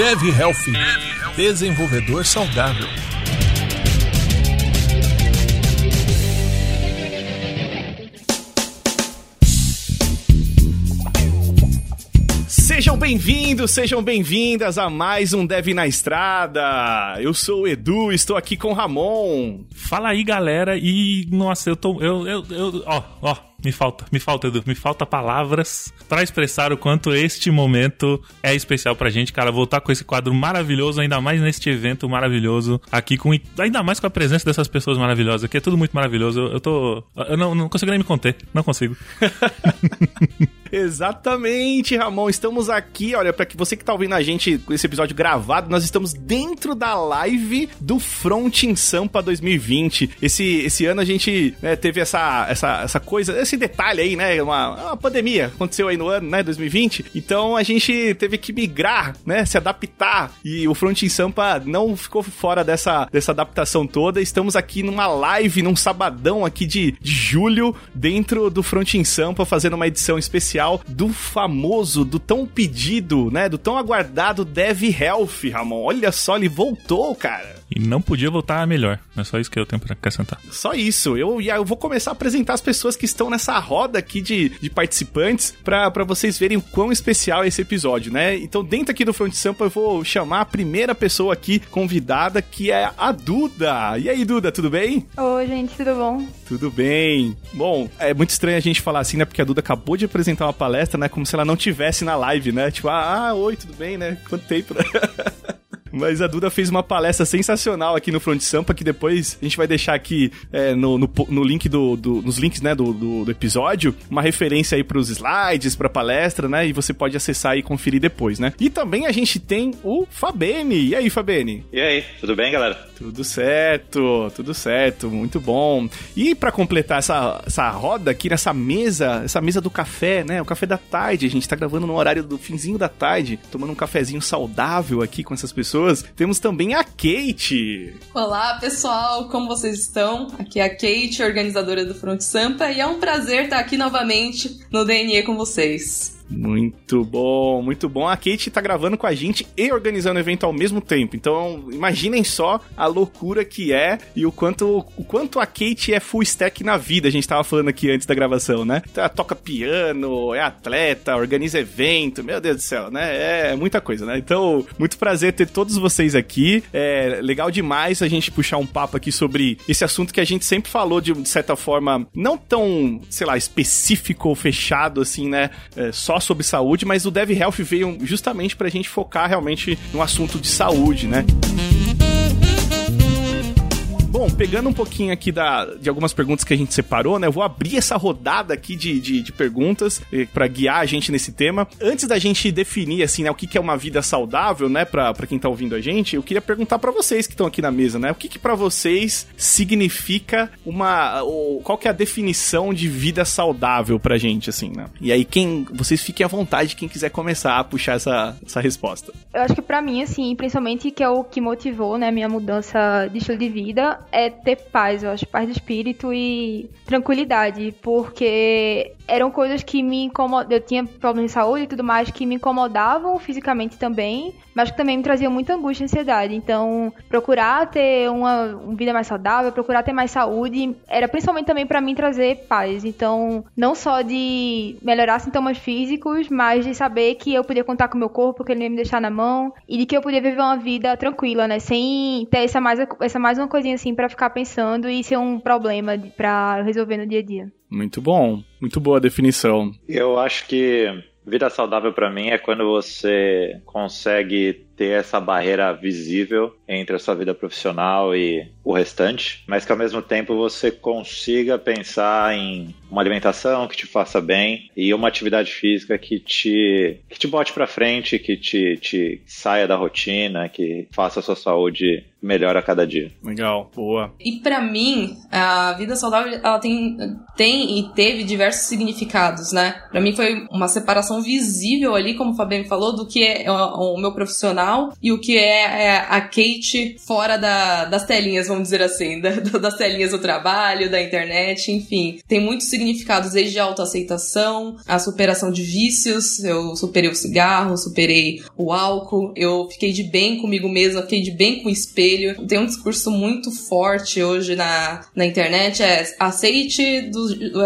Dev Health, desenvolvedor saudável. Sejam bem-vindos, sejam bem-vindas a mais um Dev na Estrada. Eu sou o Edu, estou aqui com o Ramon. Fala aí, galera. E nossa, eu tô eu eu, eu ó, ó, me falta, me falta, Edu, me falta palavras para expressar o quanto este momento é especial pra gente, cara. Voltar com esse quadro maravilhoso, ainda mais neste evento maravilhoso, aqui com ainda mais com a presença dessas pessoas maravilhosas, aqui é tudo muito maravilhoso. Eu, eu tô, eu não, não consigo nem me conter, não consigo. Exatamente, Ramon. Estamos aqui, olha, para que você que tá ouvindo a gente com esse episódio gravado, nós estamos dentro da live do Front em Sampa 2020. Esse, esse ano a gente né, teve essa, essa, essa coisa, esse detalhe aí, né? Uma, uma pandemia aconteceu aí no ano, né? 2020. Então a gente teve que migrar, né? Se adaptar. E o Front em Sampa não ficou fora dessa, dessa adaptação toda. Estamos aqui numa live, num sabadão aqui de, de julho, dentro do Front em Sampa, fazendo uma edição especial do famoso, do tão pedido, né? Do tão aguardado Dev Health, Ramon. Olha só, ele voltou, cara. E não podia voltar melhor. É só isso que eu tenho pra acrescentar. Só isso. Eu, eu vou começar a apresentar as pessoas que estão nessa roda aqui de, de participantes para vocês verem o quão especial é esse episódio, né? Então, dentro aqui do Front Sampa, eu vou chamar a primeira pessoa aqui convidada, que é a Duda. E aí, Duda, tudo bem? Oi, gente, tudo bom? Tudo bem. Bom, é muito estranho a gente falar assim, né? Porque a Duda acabou de apresentar uma palestra, né? Como se ela não tivesse na live, né? Tipo, ah, ah oi, tudo bem, né? Quanto tempo, né? Mas a Duda fez uma palestra sensacional aqui no Front Sampa, que depois a gente vai deixar aqui é, no, no, no, link do, do, nos links né, do, do, do, episódio, uma referência aí pros slides, pra palestra, né? E você pode acessar e conferir depois, né? E também a gente tem o Fabene. E aí, Fabene? E aí, tudo bem, galera? Tudo certo, tudo certo, muito bom. E para completar essa, essa roda aqui nessa mesa, essa mesa do café, né? O café da tarde, a gente tá gravando no horário do finzinho da tarde, tomando um cafezinho saudável aqui com essas pessoas Temos também a Kate. Olá, pessoal, como vocês estão? Aqui é a Kate, organizadora do Front Sampa, e é um prazer estar aqui novamente no DNE com vocês. Muito bom, muito bom. A Kate tá gravando com a gente e organizando o evento ao mesmo tempo. Então, imaginem só a loucura que é e o quanto, o quanto a Kate é full stack na vida. A gente tava falando aqui antes da gravação, né? Então, ela toca piano, é atleta, organiza evento. Meu Deus do céu, né? É muita coisa, né? Então, muito prazer ter todos vocês aqui. É legal demais a gente puxar um papo aqui sobre esse assunto que a gente sempre falou de, de certa forma, não tão, sei lá, específico ou fechado assim, né? É, só sobre saúde, mas o Dev Health veio justamente pra gente focar realmente no assunto de saúde, né? Bom, pegando um pouquinho aqui da, de algumas perguntas que a gente separou, né? Eu vou abrir essa rodada aqui de, de, de perguntas eh, para guiar a gente nesse tema. Antes da gente definir, assim, né, o que, que é uma vida saudável, né, pra quem tá ouvindo a gente, eu queria perguntar para vocês que estão aqui na mesa, né? O que que para vocês significa uma... Ou, qual que é a definição de vida saudável pra gente, assim, né? E aí, quem... Vocês fiquem à vontade, quem quiser começar a puxar essa, essa resposta. Eu acho que para mim, assim, principalmente que é o que motivou, né, minha mudança de estilo de vida, é ter paz, eu acho, paz de espírito e tranquilidade, porque eram coisas que me incomodavam, eu tinha problemas de saúde e tudo mais que me incomodavam fisicamente também, mas que também me traziam muita angústia e ansiedade. Então, procurar ter uma, uma vida mais saudável, procurar ter mais saúde, era principalmente também para mim trazer paz. Então, não só de melhorar sintomas físicos, mas de saber que eu podia contar com o meu corpo, que ele ia me deixar na mão, e de que eu podia viver uma vida tranquila, né, sem ter essa mais, essa mais uma coisinha assim para ficar pensando e ser um problema para resolver no dia a dia. Muito bom, muito boa definição. Eu acho que vida saudável para mim é quando você consegue ter essa barreira visível entre a sua vida profissional e o restante, mas que ao mesmo tempo você consiga pensar em uma alimentação que te faça bem e uma atividade física que te que te bote para frente, que te, te saia da rotina, que faça a sua saúde melhor a cada dia. Legal, boa. E para mim, a vida saudável ela tem, tem e teve diversos significados, né? Para mim foi uma separação visível ali, como o Fabiano falou, do que é o, o meu profissional e o que é, é a Kate fora da, das telinhas, vamos dizer assim, da, das telinhas do trabalho, da internet, enfim. Tem muitos significados, desde a autoaceitação, a superação de vícios, eu superei o cigarro, superei o álcool, eu fiquei de bem comigo mesma, fiquei de bem com o espelho. Tem um discurso muito forte hoje na, na internet, é aceite do,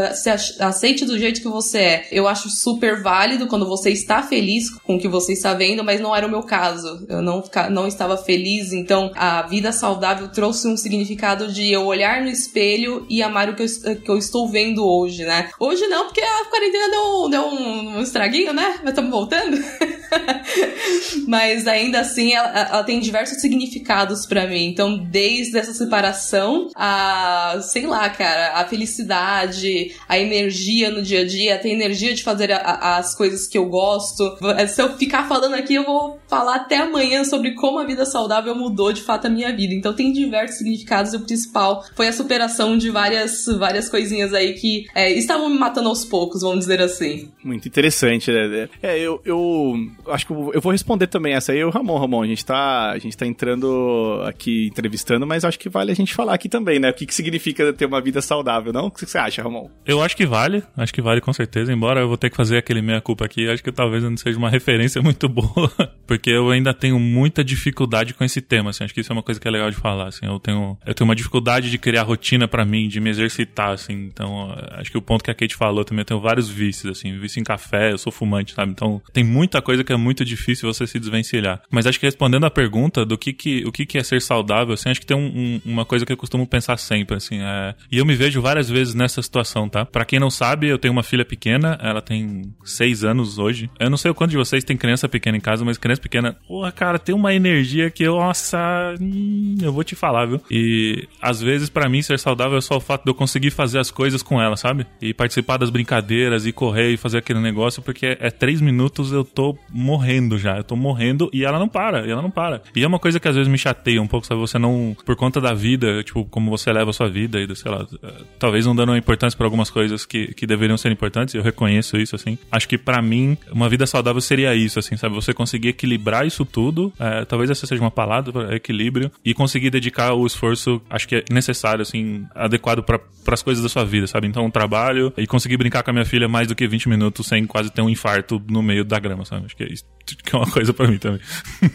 aceite do jeito que você é. Eu acho super válido quando você está feliz com o que você está vendo, mas não era o meu caso. Eu não, não estava feliz, então a vida saudável trouxe um significado de eu olhar no espelho e amar o que eu, que eu estou vendo hoje, né? Hoje não, porque a quarentena deu, deu um, um estraguinho, né? Mas estamos voltando. Mas ainda assim, ela, ela tem diversos significados para mim. Então, desde essa separação, a, sei lá, cara, a felicidade, a energia no dia a dia, ter energia de fazer a, a, as coisas que eu gosto. Se eu ficar falando aqui, eu vou falar até amanhã sobre como a vida saudável mudou de fato a minha vida. Então, tem diversos significados e o principal foi a superação de várias, várias coisinhas aí que é, estavam me matando aos poucos, vamos dizer assim. Muito interessante, né? É, eu, eu acho que eu vou responder também essa aí, o Ramon, Ramon. A gente tá, a gente tá entrando aqui entrevistando, mas acho que vale a gente falar aqui também, né? O que, que significa ter uma vida saudável, não? O que você acha, Ramon? Eu acho que vale, acho que vale com certeza, embora eu vou ter que fazer aquele meia-culpa aqui, acho que talvez não seja uma referência muito boa, porque eu ainda tenho muita dificuldade com esse tema, assim, acho que isso é uma coisa que é legal de falar, assim, eu tenho, eu tenho uma dificuldade de criar rotina para mim, de me exercitar, assim, então acho que o ponto que a Kate falou também, eu tenho vários vícios, assim, vício em café, eu sou fumante, sabe? Então tem muita coisa que é muito difícil você se desvencilhar. Mas acho que respondendo a pergunta do que que, o que que é ser saudável, assim, acho que tem um, um, uma coisa que eu costumo pensar sempre, assim, é... E eu me vejo várias vezes nessa situação, tá? Pra quem não sabe, eu tenho uma filha pequena, ela tem seis anos hoje. Eu não sei o quanto de vocês tem criança pequena em casa, mas criança pequena, porra, cara, tem uma energia que eu, nossa, hum, eu vou te falar, viu? E às vezes, para mim, ser saudável é só o fato de eu conseguir fazer as coisas com ela, sabe? E participar das brincadeiras e correr e fazer aquele negócio, porque é três minutos eu tô morrendo já. Eu tô morrendo e ela não para, e ela não para. E é uma coisa que às vezes me chateia um pouco, sabe? Você não, por conta da vida, tipo, como você leva a sua vida e, sei lá, eh, talvez não dando importância para algumas coisas que, que deveriam ser importantes, eu reconheço isso, assim. Acho que para mim, uma vida saudável seria isso, assim, sabe? Você conseguir equilibrar isso tudo, é, talvez essa seja uma palavra, equilíbrio, e conseguir dedicar o esforço, acho que é necessário, assim, adequado para as coisas da sua vida, sabe? Então, um trabalho e conseguir brincar com a minha filha mais do que 20 minutos sem quase ter um infarto no meio da grama, sabe? Acho que é isso que é uma coisa para mim também.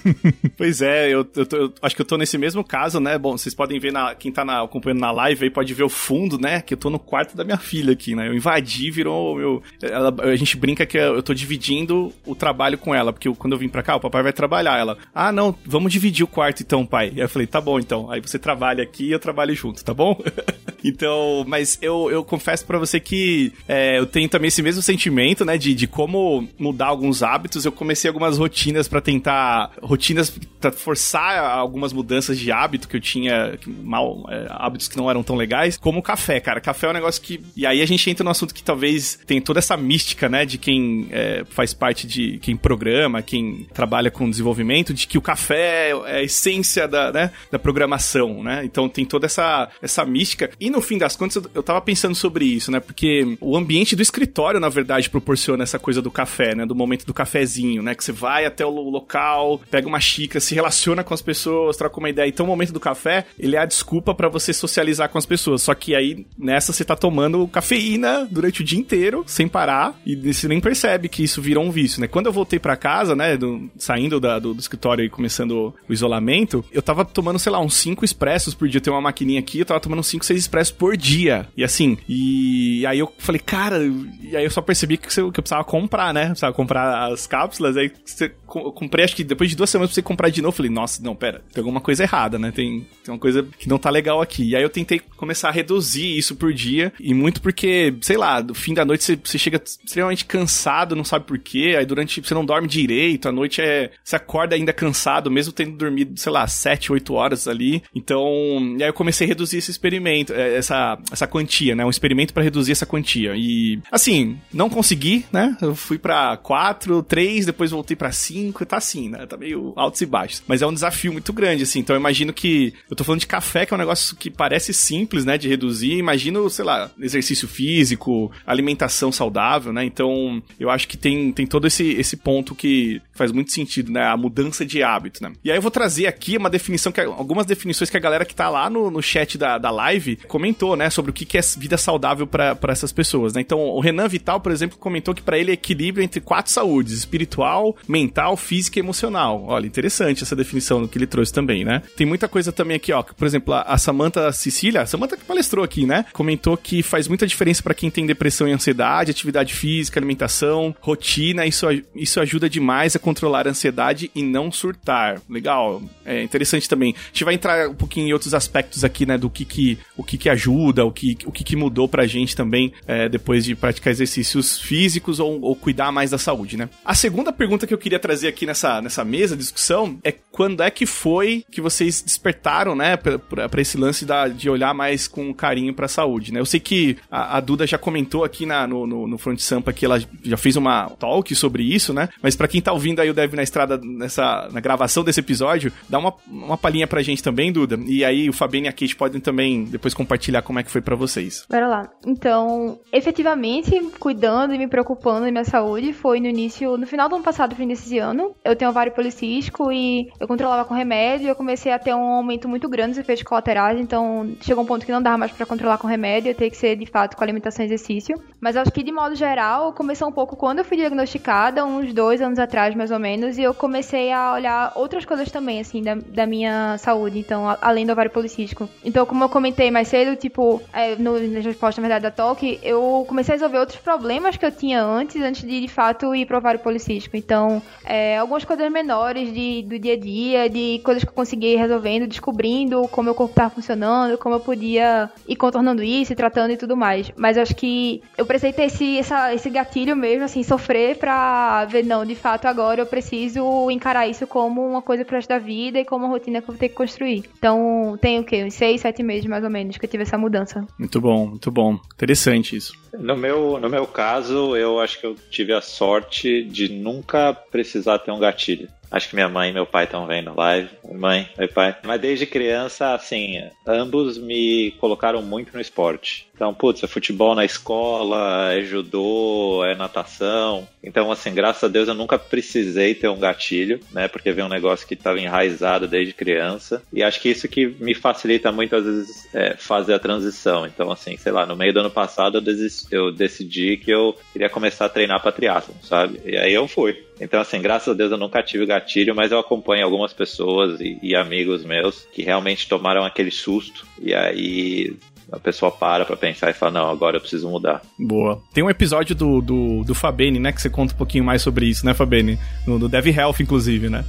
pois é, eu, eu, tô, eu, acho que eu tô nesse mesmo caso, né? Bom, vocês podem ver, na, quem tá na, acompanhando na live aí pode ver o fundo, né? Que eu tô no quarto da minha filha aqui, né? Eu invadi, virou meu. Ela, a gente brinca que eu tô dividindo o trabalho com ela, porque eu, quando eu vim pra cá, o papai vai trabalhar. Ela, ah, não, vamos dividir o quarto então, pai. E eu falei, tá bom então. Aí você trabalha aqui e eu trabalho junto, tá bom? então, mas eu, eu confesso para você que é, eu tenho também esse mesmo sentimento, né? De, de como mudar alguns hábitos. Eu comecei algumas rotinas para tentar. Rotinas para forçar algumas mudanças de hábito que eu tinha, mal, é, hábitos que não eram tão legais, como café, cara. Café é um negócio que. E aí a gente entra no assunto que talvez tem toda essa mística, né, de quem é, faz parte de. quem programa, quem trabalha com desenvolvimento, de que o café é a essência da, né, da programação, né? Então tem toda essa, essa mística. E no fim das contas, eu, eu tava pensando sobre isso, né? Porque o ambiente do escritório, na verdade, proporciona essa coisa do café, né? Do momento do cafezinho, né? Que você vai até o local, pega uma xícara, se relaciona com as pessoas, troca uma ideia. Então o momento do café, ele é a desculpa para você socializar com as pessoas. Só que aí, nessa, você tá tomando cafeína durante o dia inteiro, sem parar, e você nem percebe que isso virou um vício, né? Quando eu voltei para casa, né, do, saindo da, do, do, escritório e começando o isolamento, eu tava tomando, sei lá, uns 5 expressos por dia. Tenho uma maquininha aqui, eu tava tomando 5, 6 expressos por dia. E assim, e aí eu falei, cara, e aí eu só percebi que, eu, que eu precisava comprar, né? Precisava comprar as cápsulas, aí você, eu comprei, acho que depois de duas semanas você comprar de novo, falei, nossa, não, pera, tem alguma coisa errada, né? Tem, tem uma coisa que não tá legal aqui. E aí eu tentei começar a reduzir isso por dia, e muito porque, sei lá, no fim da noite você, você chega extremamente cansado, não sabe por quê, aí durante, você não dorme direito, a noite é, você acorda ainda cansado, mesmo tendo dormido, sei lá, 7, 8 horas ali. Então, e aí eu comecei a reduzir esse experimento, é, essa, essa quantia, né? Um experimento para reduzir essa quantia. E, assim, não consegui, né? Eu fui para 4, 3, depois voltei voltei pra 5, tá assim, né? Tá meio altos e baixos. Mas é um desafio muito grande, assim. Então eu imagino que. Eu tô falando de café, que é um negócio que parece simples, né? De reduzir. Imagino, sei lá, exercício físico, alimentação saudável, né? Então eu acho que tem, tem todo esse, esse ponto que faz muito sentido, né? A mudança de hábito, né? E aí eu vou trazer aqui uma definição, que algumas definições que a galera que tá lá no, no chat da, da live comentou, né? Sobre o que, que é vida saudável para essas pessoas, né? Então o Renan Vital, por exemplo, comentou que para ele é equilíbrio entre quatro saúdes: espiritual, mental, física e emocional. Olha, interessante essa definição que ele trouxe também, né? Tem muita coisa também aqui, ó. Por exemplo, a, a Samantha Cecília, a Samantha que palestrou aqui, né? Comentou que faz muita diferença para quem tem depressão e ansiedade, atividade física, alimentação, rotina. Isso, isso ajuda demais a controlar a ansiedade e não surtar. Legal. É interessante também. A gente vai entrar um pouquinho em outros aspectos aqui, né? Do que que, o que que ajuda, o que, o que que mudou pra gente também é, depois de praticar exercícios físicos ou, ou cuidar mais da saúde, né? A segunda pergunta que eu queria trazer aqui nessa, nessa mesa de discussão é quando é que foi que vocês despertaram, né, para esse lance da, de olhar mais com carinho para a saúde, né? Eu sei que a, a Duda já comentou aqui na, no, no, no Front Sampa que ela já fez uma talk sobre isso, né? Mas para quem tá ouvindo aí o Dev na Estrada nessa, na gravação desse episódio, dá uma, uma palhinha pra gente também, Duda. E aí o Fabiano e a Kate podem também depois compartilhar como é que foi para vocês. Bora lá. Então, efetivamente, cuidando e me preocupando da minha saúde foi no início, no final do ano passado, fim desse ano. Eu tenho ovário policístico e eu controlava com remédio. Eu comecei a ter um aumento muito grande dos efeitos colaterais, então chegou um ponto que não dava mais para controlar com remédio, eu ter que ser de fato com alimentação e exercício. Mas acho que de modo geral começou um pouco quando eu fui diagnosticada, uns dois anos atrás mais ou menos, e eu comecei a olhar outras coisas também, assim, da, da minha saúde, então, a, além do ovário policístico. Então, como eu comentei mais cedo, tipo, é, no, na resposta, na verdade, da talk, eu comecei a resolver outros problemas que eu tinha antes, antes de de fato ir pro ovário policístico. Então, é, algumas coisas menores de, do dia a dia, de coisas que eu consegui ir resolvendo, descobrindo como meu corpo estava funcionando, como eu podia ir contornando isso, e tratando e tudo mais. Mas eu acho que eu precisei ter esse, essa, esse gatilho mesmo, assim, sofrer pra ver, não, de fato agora eu preciso encarar isso como uma coisa pro resto da vida e como uma rotina que eu vou ter que construir. Então, tem o quê? Uns seis, sete meses mais ou menos que eu tive essa mudança. Muito bom, muito bom. Interessante isso. No meu, no meu caso, eu acho que eu tive a sorte de nunca precisar ter um gatilho. Acho que minha mãe e meu pai estão vendo live. Mãe, oi pai. Mas desde criança, assim, ambos me colocaram muito no esporte. Então, putz, é futebol na escola, é judô, é natação. Então, assim, graças a Deus eu nunca precisei ter um gatilho, né? Porque veio um negócio que estava enraizado desde criança. E acho que isso que me facilita muito, às vezes, é, fazer a transição. Então, assim, sei lá, no meio do ano passado eu, eu decidi que eu queria começar a treinar para triatlon, sabe? E aí eu fui. Então, assim, graças a Deus eu nunca tive gatilho, mas eu acompanho algumas pessoas e, e amigos meus que realmente tomaram aquele susto. E aí a pessoa para pra pensar e fala, não, agora eu preciso mudar. Boa. Tem um episódio do, do, do Fabene, né, que você conta um pouquinho mais sobre isso, né, Fabene? No, do Dev Health, inclusive, né?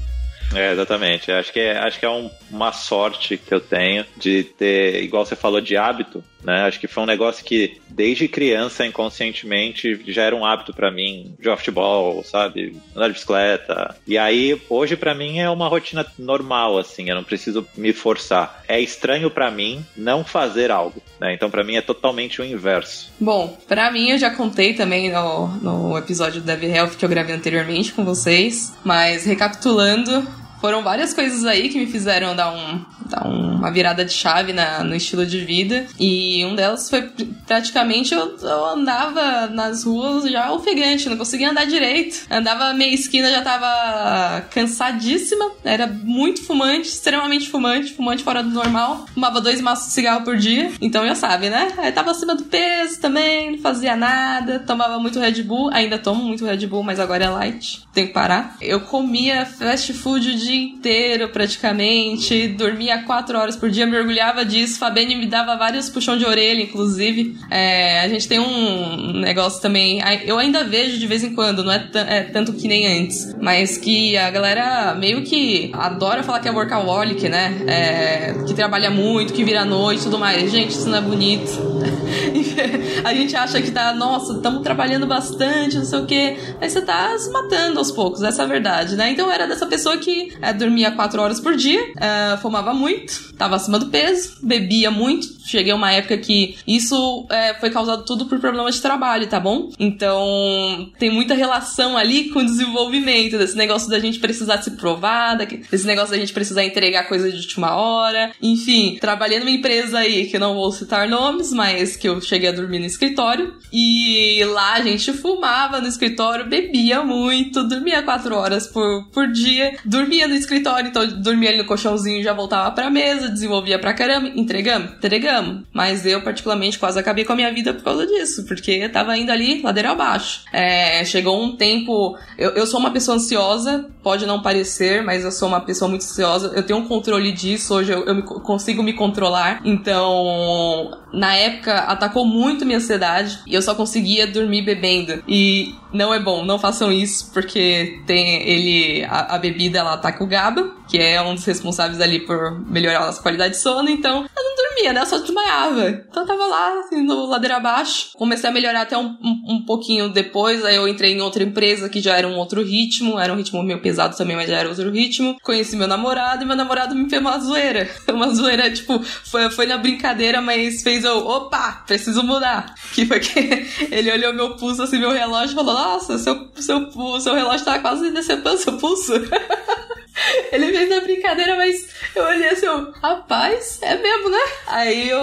É, exatamente. Acho que é, acho que é um, uma sorte que eu tenho de ter, igual você falou, de hábito, né? Acho que foi um negócio que desde criança, inconscientemente, já era um hábito para mim, jogar futebol, sabe? Andar de bicicleta. E aí, hoje para mim é uma rotina normal, assim, eu não preciso me forçar. É estranho para mim não fazer algo, né? Então para mim é totalmente o inverso. Bom, para mim eu já contei também no, no episódio do Dev Health que eu gravei anteriormente com vocês, mas recapitulando, foram várias coisas aí que me fizeram dar, um, dar uma virada de chave na, no estilo de vida. E um delas foi praticamente eu, eu andava nas ruas já ofegante, não conseguia andar direito. Andava meia esquina, já tava cansadíssima. Era muito fumante, extremamente fumante, fumante fora do normal. Fumava dois maços de cigarro por dia. Então já sabe, né? Aí tava acima do peso também, não fazia nada. Tomava muito Red Bull. Ainda tomo muito Red Bull, mas agora é light. Tenho que parar. Eu comia fast food de dia inteiro, praticamente. Dormia quatro horas por dia, mergulhava disso. Fabene me dava vários puxão de orelha, inclusive. É, a gente tem um negócio também. Eu ainda vejo de vez em quando, não é, é, tanto que nem antes. Mas que a galera meio que adora falar que é workaholic, né? É, que trabalha muito, que vira noite e tudo mais. Gente, isso não é bonito. a gente acha que tá, nossa, estamos trabalhando bastante, não sei o quê. Mas você tá se matando aos poucos, essa é a verdade, né? Então eu era dessa pessoa que é, dormia quatro horas por dia, é, fumava muito, tava acima do peso, bebia muito. Cheguei a uma época que isso é, foi causado tudo por problemas de trabalho, tá bom? Então tem muita relação ali com o desenvolvimento, desse negócio da gente precisar se provar, desse negócio da gente precisar entregar coisa de última hora. Enfim, trabalhei numa empresa aí que não vou citar nomes, mas que eu cheguei a dormir no escritório. E lá a gente fumava no escritório, bebia muito, dormia quatro horas por, por dia, dormia no escritório, então dormia ali no colchãozinho, já voltava pra mesa, desenvolvia pra caramba, entregamos, entregamos. Mas eu, particularmente, quase acabei com a minha vida por causa disso, porque tava indo ali ladeira abaixo. É, chegou um tempo. Eu, eu sou uma pessoa ansiosa, pode não parecer, mas eu sou uma pessoa muito ansiosa. Eu tenho um controle disso, hoje eu, eu me, consigo me controlar. Então, na época, atacou muito minha ansiedade e eu só conseguia dormir bebendo. E não é bom, não façam isso, porque tem ele. A, a bebida ela ataca o GABA, que é um dos responsáveis ali por melhorar a nossa qualidade de sono, então eu não dormia, né? Eu só desmaiava. Então eu tava lá, assim, no ladeira abaixo. Comecei a melhorar até um, um, um, pouquinho depois, aí eu entrei em outra empresa que já era um outro ritmo, era um ritmo meio pesado também, mas já era outro ritmo. Conheci meu namorado e meu namorado me fez uma zoeira. Uma zoeira, tipo, foi, foi na brincadeira, mas fez eu, opa, preciso mudar. Que foi que ele olhou meu pulso, assim, meu relógio e falou, nossa, seu, seu, seu relógio tá quase decepando seu pulso. Ele fez a brincadeira, mas eu olhei assim, rapaz, é mesmo, né? Aí eu,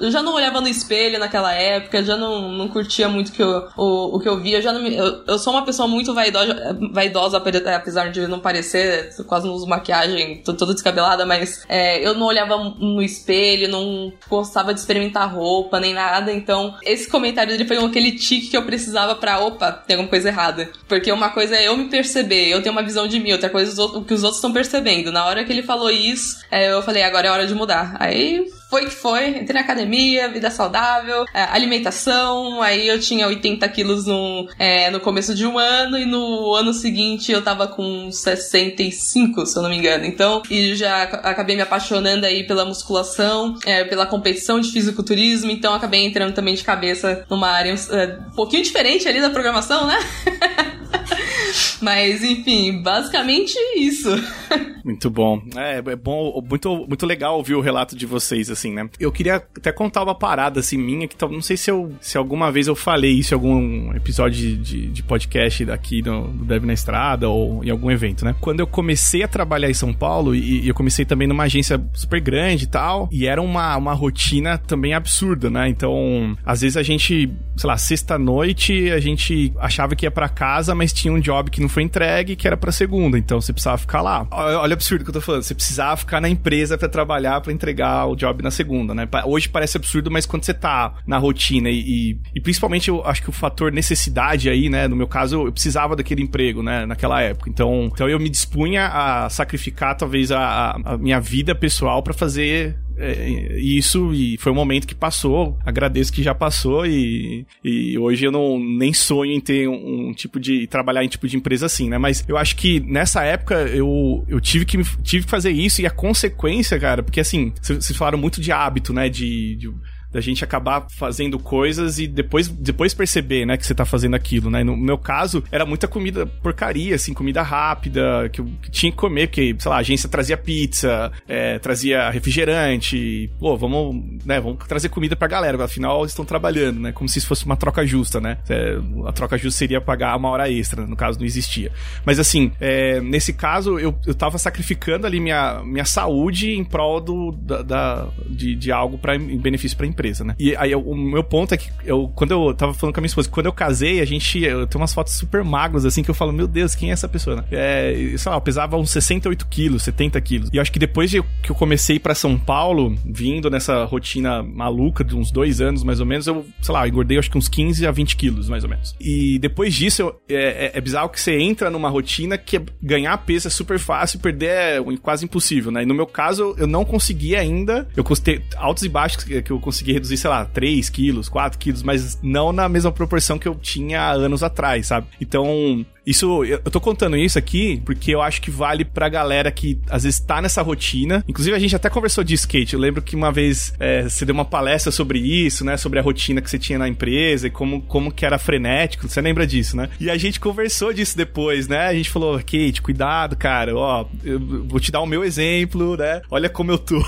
eu, já não olhava no espelho naquela época, já não, não curtia muito que eu, o, o que eu via. Eu, já não, eu, eu sou uma pessoa muito vaidosa, vaidosa, apesar de não parecer, quase não uso maquiagem, tô toda descabelada, mas é, eu não olhava no espelho, não gostava de experimentar roupa, nem nada. Então, esse comentário dele foi aquele tique que eu precisava pra, opa, tem alguma coisa errada. Porque uma coisa é eu me perceber, eu tenho uma visão de mim, outra coisa é o que os outros estão percebendo. Na hora que ele falou isso, é, eu falei, agora é hora de mudar. Aí foi que foi, entrei na academia, vida saudável, é, alimentação, aí eu tinha 80 quilos no, é, no começo de um ano e no ano seguinte eu tava com 65, se eu não me engano. Então, e já acabei me apaixonando aí pela musculação, é, pela competição de fisiculturismo, então acabei entrando também de cabeça numa área é, um pouquinho diferente ali da programação, né? Mas, enfim, basicamente isso. Muito bom. É, é bom, muito, muito legal ouvir o relato de vocês, assim, né? Eu queria até contar uma parada, assim, minha, que não sei se, eu, se alguma vez eu falei isso em algum episódio de, de podcast daqui do, do Dev na Estrada ou em algum evento, né? Quando eu comecei a trabalhar em São Paulo, e, e eu comecei também numa agência super grande e tal, e era uma, uma rotina também absurda, né? Então, às vezes a gente, sei lá, sexta-noite, a gente achava que ia para casa, mas tinha um job que não foi entregue, que era pra segunda. Então você precisava ficar lá. Olha o absurdo que eu tô falando. Você precisava ficar na empresa para trabalhar, para entregar o job na segunda, né? Hoje parece absurdo, mas quando você tá na rotina e, e, e, principalmente eu acho que o fator necessidade aí, né? No meu caso, eu precisava daquele emprego, né? Naquela época. Então, então eu me dispunha a sacrificar talvez a, a minha vida pessoal para fazer é, isso e foi um momento que passou. Agradeço que já passou e, e hoje eu não nem sonho em ter um, um, tipo de trabalhar em tipo de empresa assim, né? Mas eu acho que nessa época eu, eu tive que tive que fazer isso e a consequência, cara, porque assim, vocês falaram muito de hábito, né? de, de da gente acabar fazendo coisas e depois, depois perceber, né, que você tá fazendo aquilo, né? No meu caso, era muita comida porcaria, assim, comida rápida, que eu tinha que comer, porque, sei lá, a agência trazia pizza, é, trazia refrigerante, pô, vamos, né, vamos trazer comida pra galera, afinal eles estão trabalhando, né? Como se isso fosse uma troca justa, né? É, a troca justa seria pagar uma hora extra, no caso não existia. Mas assim, é, nesse caso, eu, eu tava sacrificando ali minha, minha saúde em prol do, da, da de, de algo pra, em benefício pra empresa empresa, né? E aí o meu ponto é que eu, quando eu tava falando com a minha esposa, quando eu casei, a gente. Eu tenho umas fotos super magras, assim, que eu falo, meu Deus, quem é essa pessoa, né? É, sei lá, eu pesava uns 68 quilos, 70 quilos. E eu acho que depois de que eu comecei para São Paulo, vindo nessa rotina maluca de uns dois anos, mais ou menos, eu, sei lá, engordei acho que uns 15 a 20 quilos, mais ou menos. E depois disso, eu, é, é, é bizarro que você entra numa rotina que ganhar peso é super fácil, perder é quase impossível, né? E no meu caso, eu não consegui ainda. Eu custei altos e baixos que eu consegui reduzir, sei lá, 3 quilos, 4 quilos, mas não na mesma proporção que eu tinha anos atrás, sabe? Então, Isso, eu tô contando isso aqui porque eu acho que vale pra galera que às vezes tá nessa rotina. Inclusive, a gente até conversou de skate. Eu lembro que uma vez é, você deu uma palestra sobre isso, né? Sobre a rotina que você tinha na empresa e como, como que era frenético. Você lembra disso, né? E a gente conversou disso depois, né? A gente falou, Kate, cuidado, cara. Ó, eu vou te dar o meu exemplo, né? Olha como eu tô.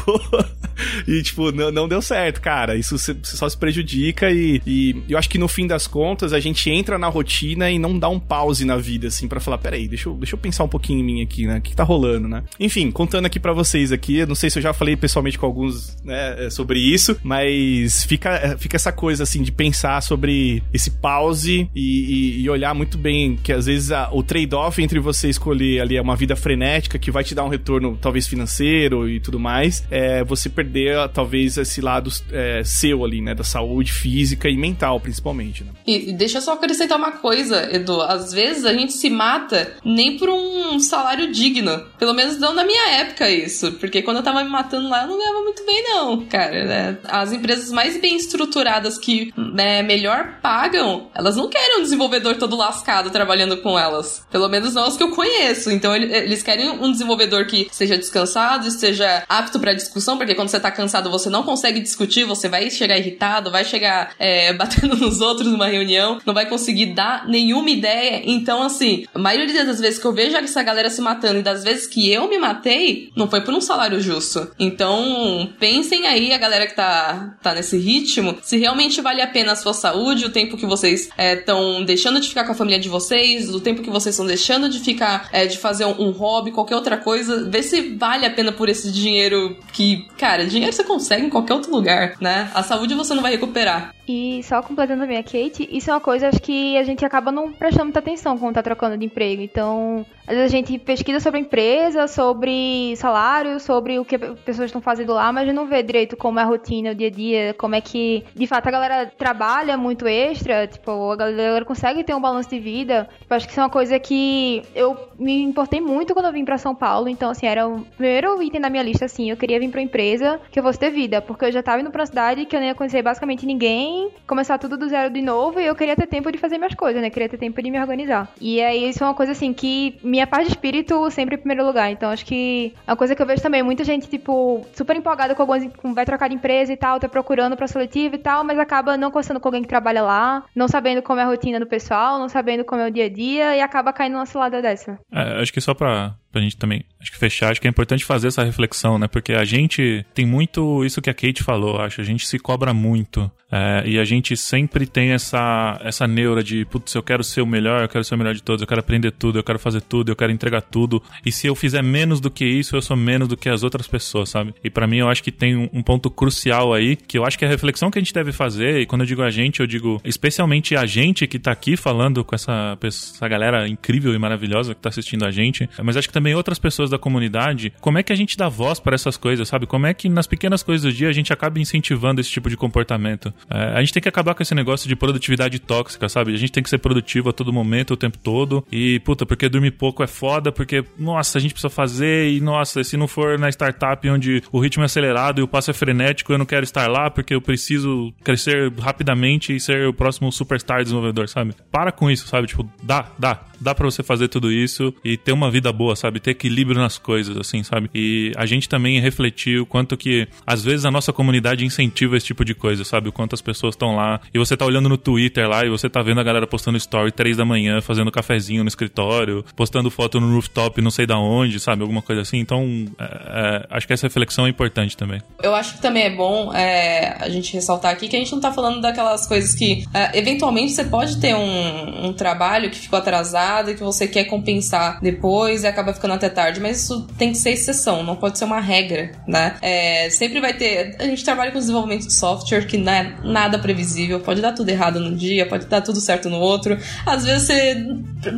e, tipo, não, não deu certo, cara. Isso só se prejudica e, e eu acho que no fim das contas a gente entra na rotina e não dá um pause na vida, assim, para falar, peraí, deixa eu, deixa eu pensar um pouquinho em mim aqui, né? O que, tá rolando, né? Enfim, contando aqui para vocês aqui, não sei se eu já falei pessoalmente com alguns, né, é, sobre isso, mas fica, é, fica essa coisa, assim, de pensar sobre esse pause e, e, e olhar muito bem que às vezes a, o trade-off entre você escolher ali uma vida frenética que vai te dar um retorno talvez financeiro e tudo mais, é você perder talvez esse lado é, seu ali, né, da saúde física e mental, principalmente, né? E deixa eu só acrescentar uma coisa, Edu, às vezes a gente se mata nem por um salário digno, pelo menos não na minha época isso, porque quando eu tava me matando lá eu não ganhava muito bem não, cara, né? As empresas mais bem estruturadas que né, melhor pagam, elas não querem um desenvolvedor todo lascado trabalhando com elas, pelo menos não as que eu conheço, então eles querem um desenvolvedor que seja descansado, esteja apto para discussão, porque quando você tá cansado você não consegue discutir, você vai chegar irritado, vai chegar é, batendo nos outros numa reunião, não vai conseguir dar nenhuma ideia. Então, assim, a maioria das vezes que eu vejo essa galera se matando e das vezes que eu me matei, não foi por um salário justo. Então, pensem aí, a galera que tá, tá nesse ritmo, se realmente vale a pena a sua saúde, o tempo que vocês estão é, deixando de ficar com a família de vocês, o tempo que vocês estão deixando de ficar, é, de fazer um, um hobby, qualquer outra coisa, vê se vale a pena por esse dinheiro que, cara, dinheiro você consegue em qualquer outro lugar, né? A saúde você não vai recuperar. E só completando a minha Kate, isso é uma coisa acho que a gente acaba não prestando muita atenção quando tá trocando de emprego. Então, às vezes a gente pesquisa sobre a empresa, sobre salário, sobre o que as pessoas estão fazendo lá, mas a gente não vê direito como é a rotina, o dia a dia, como é que, de fato, a galera trabalha muito extra, tipo, a galera consegue ter um balanço de vida. Tipo, acho que isso é uma coisa que eu me importei muito quando eu vim para São Paulo. Então, assim, era o primeiro item da minha lista, assim, eu queria vir pra uma empresa que eu fosse ter vida, porque eu já tava indo pra uma cidade que eu nem ia conhecer basicamente ninguém começar tudo do zero de novo e eu queria ter tempo de fazer minhas coisas, né? Queria ter tempo de me organizar. E aí isso é uma coisa assim que minha paz de espírito sempre em primeiro lugar. Então acho que é uma coisa que eu vejo também muita gente tipo super empolgada com algumas com vai trocar de empresa e tal, tá procurando para seletivo e tal, mas acaba não conversando com alguém que trabalha lá, não sabendo como é a rotina do pessoal, não sabendo como é o dia a dia e acaba caindo numa cilada dessa. É, acho que só para pra gente também, acho que fechar, acho que é importante fazer essa reflexão, né? Porque a gente tem muito isso que a Kate falou, acho, a gente se cobra muito. É, e a gente sempre tem essa, essa neura de, putz, eu quero ser o melhor, eu quero ser o melhor de todos, eu quero aprender tudo, eu quero fazer tudo, eu quero entregar tudo. E se eu fizer menos do que isso, eu sou menos do que as outras pessoas, sabe? E para mim eu acho que tem um, um, ponto crucial aí, que eu acho que é a reflexão que a gente deve fazer, e quando eu digo a gente, eu digo especialmente a gente que tá aqui falando com essa, essa galera incrível e maravilhosa que tá assistindo a gente, mas acho que também outras pessoas da comunidade, como é que a gente dá voz para essas coisas, sabe? Como é que nas pequenas coisas do dia a gente acaba incentivando esse tipo de comportamento? É, a gente tem que acabar com esse negócio de produtividade tóxica, sabe? A gente tem que ser produtivo a todo momento, o tempo todo. E, puta, porque dormir pouco é foda, porque, nossa, a gente precisa fazer e, nossa, se não for na startup onde o ritmo é acelerado e o passo é frenético, eu não quero estar lá porque eu preciso crescer rapidamente e ser o próximo superstar desenvolvedor, sabe? Para com isso, sabe? Tipo, dá, dá. Dá para você fazer tudo isso e ter uma vida boa, sabe? Ter equilíbrio nas coisas, assim, sabe? E a gente também refletiu o quanto que, às vezes, a nossa comunidade incentiva esse tipo de coisa, sabe? O quanto as pessoas estão lá e você tá olhando no Twitter lá e você tá vendo a galera postando story três da manhã, fazendo cafezinho no escritório, postando foto no rooftop não sei da onde, sabe? Alguma coisa assim. Então, é, é, acho que essa reflexão é importante também. Eu acho que também é bom é, a gente ressaltar aqui que a gente não tá falando daquelas coisas que, é, eventualmente, você pode ter um, um trabalho que ficou atrasado e que você quer compensar depois e acaba ficando até tarde, mas isso tem que ser exceção, não pode ser uma regra, né? É, sempre vai ter. A gente trabalha com desenvolvimento de software que não é nada previsível, pode dar tudo errado num dia, pode dar tudo certo no outro. Às vezes você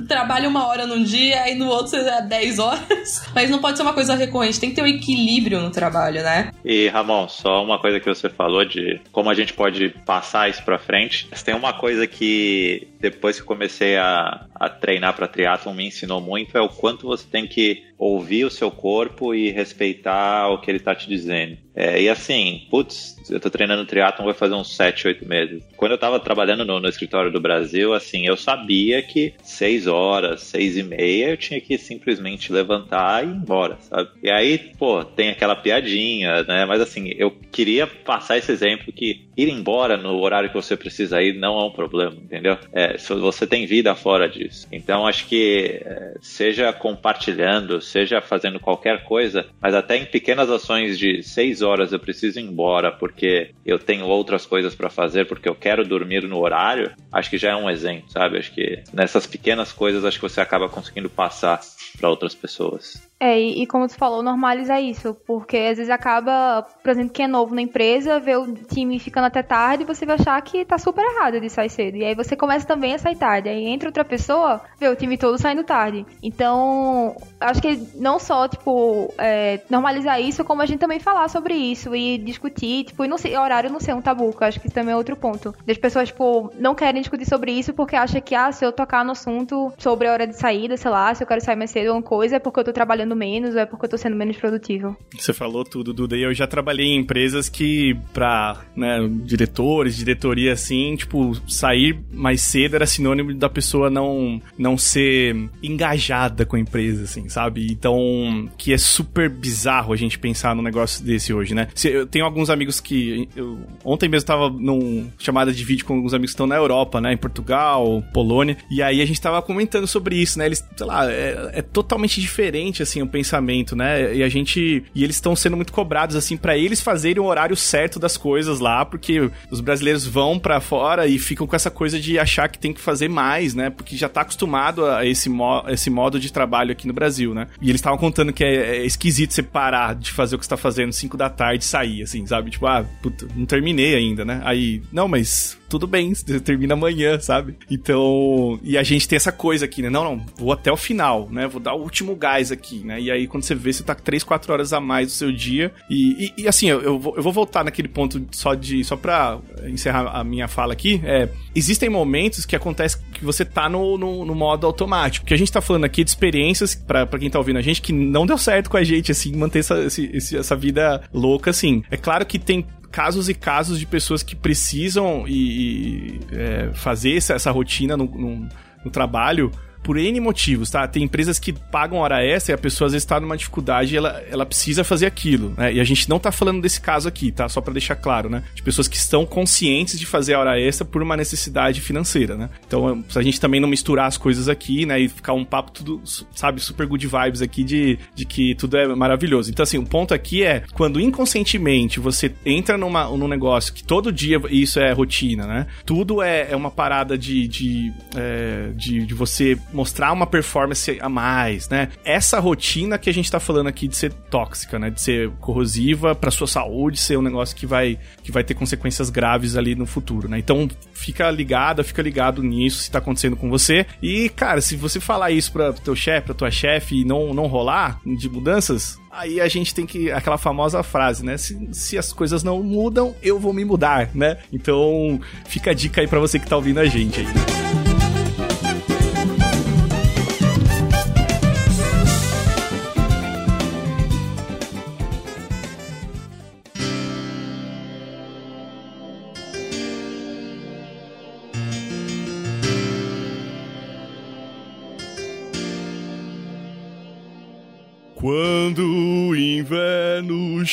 trabalha uma hora num dia e no outro você dá 10 horas, mas não pode ser uma coisa recorrente, tem que ter um equilíbrio no trabalho, né? E Ramon, só uma coisa que você falou de como a gente pode passar isso pra frente. Tem uma coisa que depois que comecei a, a treinar para triatlon me ensinou muito é o quanto você tem que ouvir o seu corpo e respeitar o que ele está te dizendo. É, e assim, putz, eu tô treinando triatlon vai fazer uns 7, 8 meses. Quando eu tava trabalhando no, no escritório do Brasil, assim, eu sabia que 6 horas, 6 e meia, eu tinha que simplesmente levantar e ir embora, sabe? E aí, pô, tem aquela piadinha, né? Mas assim, eu queria passar esse exemplo que ir embora no horário que você precisa ir não é um problema, entendeu? É, você tem vida fora disso. Então, acho que é, seja compartilhando, seja fazendo qualquer coisa, mas até em pequenas ações de 6 horas eu preciso ir embora porque eu tenho outras coisas para fazer, porque eu quero dormir no horário, acho que já é um exemplo, sabe? Acho que nessas pequenas coisas acho que você acaba conseguindo passar para outras pessoas. É, e, e, como tu falou, normalizar isso, porque às vezes acaba, por exemplo, quem é novo na empresa, vê o time ficando até tarde você vai achar que tá super errado de sair cedo. E aí você começa também a sair tarde. Aí entra outra pessoa, vê o time todo saindo tarde. Então, acho que não só, tipo, é, normalizar isso, como a gente também falar sobre isso e discutir, tipo, e não horário não ser um tabu, que eu acho que isso também é outro ponto. As pessoas, tipo, não querem discutir sobre isso porque acham que, ah, se eu tocar no assunto sobre a hora de saída, sei lá, se eu quero sair mais cedo ou uma coisa, é porque eu tô trabalhando menos ou é porque eu tô sendo menos produtivo. Você falou tudo, Duda, e eu já trabalhei em empresas que, pra né, diretores, diretoria assim, tipo, sair mais cedo era sinônimo da pessoa não, não ser engajada com a empresa, assim, sabe? Então, que é super bizarro a gente pensar num negócio desse hoje, né? Eu tenho alguns amigos que. Eu, ontem mesmo tava num chamada de vídeo com alguns amigos que estão na Europa, né? Em Portugal, Polônia, e aí a gente tava comentando sobre isso, né? Eles, sei lá, é, é totalmente diferente, assim, o pensamento, né? E a gente. E eles estão sendo muito cobrados, assim, para eles fazerem o horário certo das coisas lá, porque os brasileiros vão para fora e ficam com essa coisa de achar que tem que fazer mais, né? Porque já tá acostumado a esse, mo esse modo de trabalho aqui no Brasil, né? E eles estavam contando que é, é, esquisito você parar de fazer o que você tá fazendo 5 da tarde e sair, assim, sabe? Tipo, ah, puta, não terminei ainda, né? Aí, não, mas tudo bem, termina amanhã, sabe? Então, e a gente tem essa coisa aqui, né? Não, não, vou até o final, né? Vou dar o último gás aqui, né? E aí, quando você vê, você tá 3, 4 horas a mais do seu dia. E, e, e assim, eu, eu, vou, eu vou voltar naquele ponto só de. Só pra encerrar a minha fala aqui. É, existem momentos que acontece que você tá no, no, no modo automático. Que a gente tá falando aqui de experiências, pra quem tá ouvindo a gente, que não deu certo com a gente, assim, manter essa, esse, essa vida louca, assim. É claro que tem casos e casos de pessoas que precisam e, e é, fazer essa, essa rotina no, no, no trabalho por N motivos, tá? Tem empresas que pagam hora extra e a pessoa às vezes tá numa dificuldade e ela, ela precisa fazer aquilo, né? E a gente não tá falando desse caso aqui, tá? Só para deixar claro, né? De pessoas que estão conscientes de fazer a hora extra por uma necessidade financeira, né? Então, a gente também não misturar as coisas aqui, né? E ficar um papo tudo, sabe, super good vibes aqui de, de que tudo é maravilhoso. Então, assim, o ponto aqui é quando inconscientemente você entra numa, num negócio que todo dia isso é rotina, né? Tudo é, é uma parada de, de, é, de, de você mostrar uma performance a mais, né? Essa rotina que a gente tá falando aqui de ser tóxica, né? De ser corrosiva para sua saúde, ser um negócio que vai, que vai ter consequências graves ali no futuro, né? Então, fica ligado, fica ligado nisso, se tá acontecendo com você. E, cara, se você falar isso para teu chefe, pra tua chefe e não, não rolar de mudanças, Aí a gente tem que. aquela famosa frase, né? Se, se as coisas não mudam, eu vou me mudar, né? Então, fica a dica aí pra você que tá ouvindo a gente aí.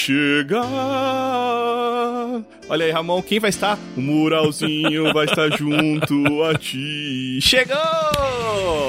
chegar. Olha aí, Ramon, quem vai estar? O muralzinho vai estar junto a ti. Chegou!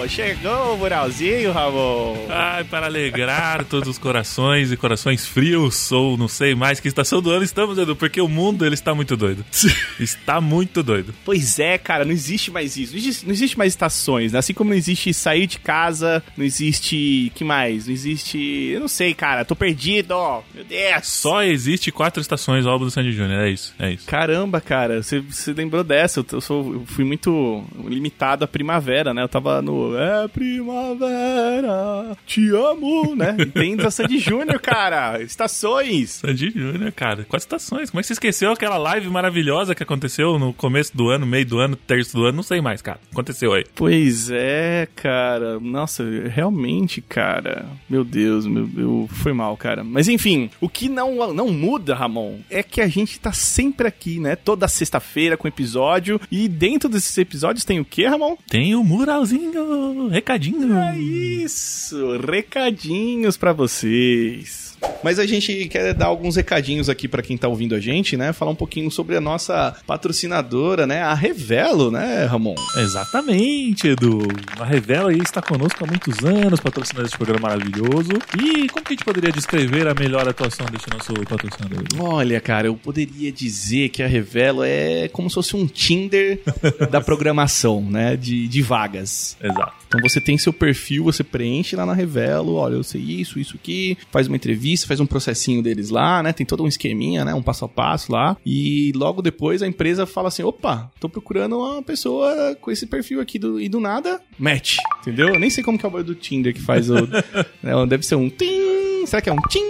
Chegou o muralzinho, Ramon! Ai, para alegrar todos os corações e corações frios, ou não sei mais que estação do ano estamos, Edu, porque o mundo ele está muito doido. está muito doido. Pois é, cara, não existe mais isso. Não existe, não existe mais estações, né? Assim como não existe sair de casa, não existe. que mais? Não existe. Eu não sei, cara, tô perdido, ó. Meu Deus. Só existe quatro estações, o álbum do Sandy Júnior, é isso. é isso. Caramba, cara, você, você lembrou dessa? Eu, eu sou, eu fui muito limitado à primavera, né? Eu tava no É primavera, te amo, né? E tem da Sandy Júnior, cara. Estações. Sandy Júnior, cara. Quais estações? Como é que você esqueceu aquela live maravilhosa que aconteceu no começo do ano, meio do ano, terço do ano? Não sei mais, cara. Aconteceu aí. Pois é, cara. Nossa, realmente, cara. Meu Deus, meu, meu, foi mal, cara. Mas enfim, o que não, não muda, Ramon, é que a gente tá sempre aqui, né? Toda sexta-feira com episódio. E dentro desses episódios tem o que, Ramon? Tem o um muralzinho, recadinho. É isso, recadinhos para vocês. Mas a gente quer dar alguns recadinhos aqui para quem tá ouvindo a gente, né? Falar um pouquinho sobre a nossa patrocinadora, né? A Revelo, né, Ramon? Exatamente, Edu. A Revelo aí está conosco há muitos anos, patrocinando esse programa maravilhoso. E como que a gente poderia descrever a melhor atuação desse nosso patrocinador? Olha, cara, eu poderia dizer que a Revelo é como se fosse um Tinder da programação, né? De, de vagas. Exato. Então você tem seu perfil, você preenche lá na Revelo, olha, eu sei isso, isso aqui, faz uma entrevista, faz um processinho deles lá, né? Tem todo um esqueminha, né? Um passo a passo lá. E logo depois a empresa fala assim: opa, tô procurando uma pessoa com esse perfil aqui do, e do nada, match. Entendeu? Eu nem sei como que é o do Tinder que faz o. né, deve ser um tim. Será que é um tim?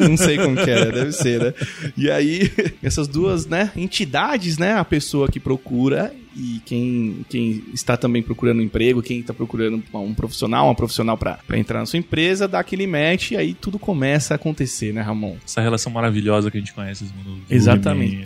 Não sei como que é, deve ser, né? E aí, essas duas, né, entidades, né? A pessoa que procura e quem, quem está também procurando um emprego, quem está procurando um profissional, uma profissional para entrar na sua empresa, dá aquele match e aí tudo começa a acontecer, né, Ramon? Essa relação maravilhosa que a gente conhece no Exatamente.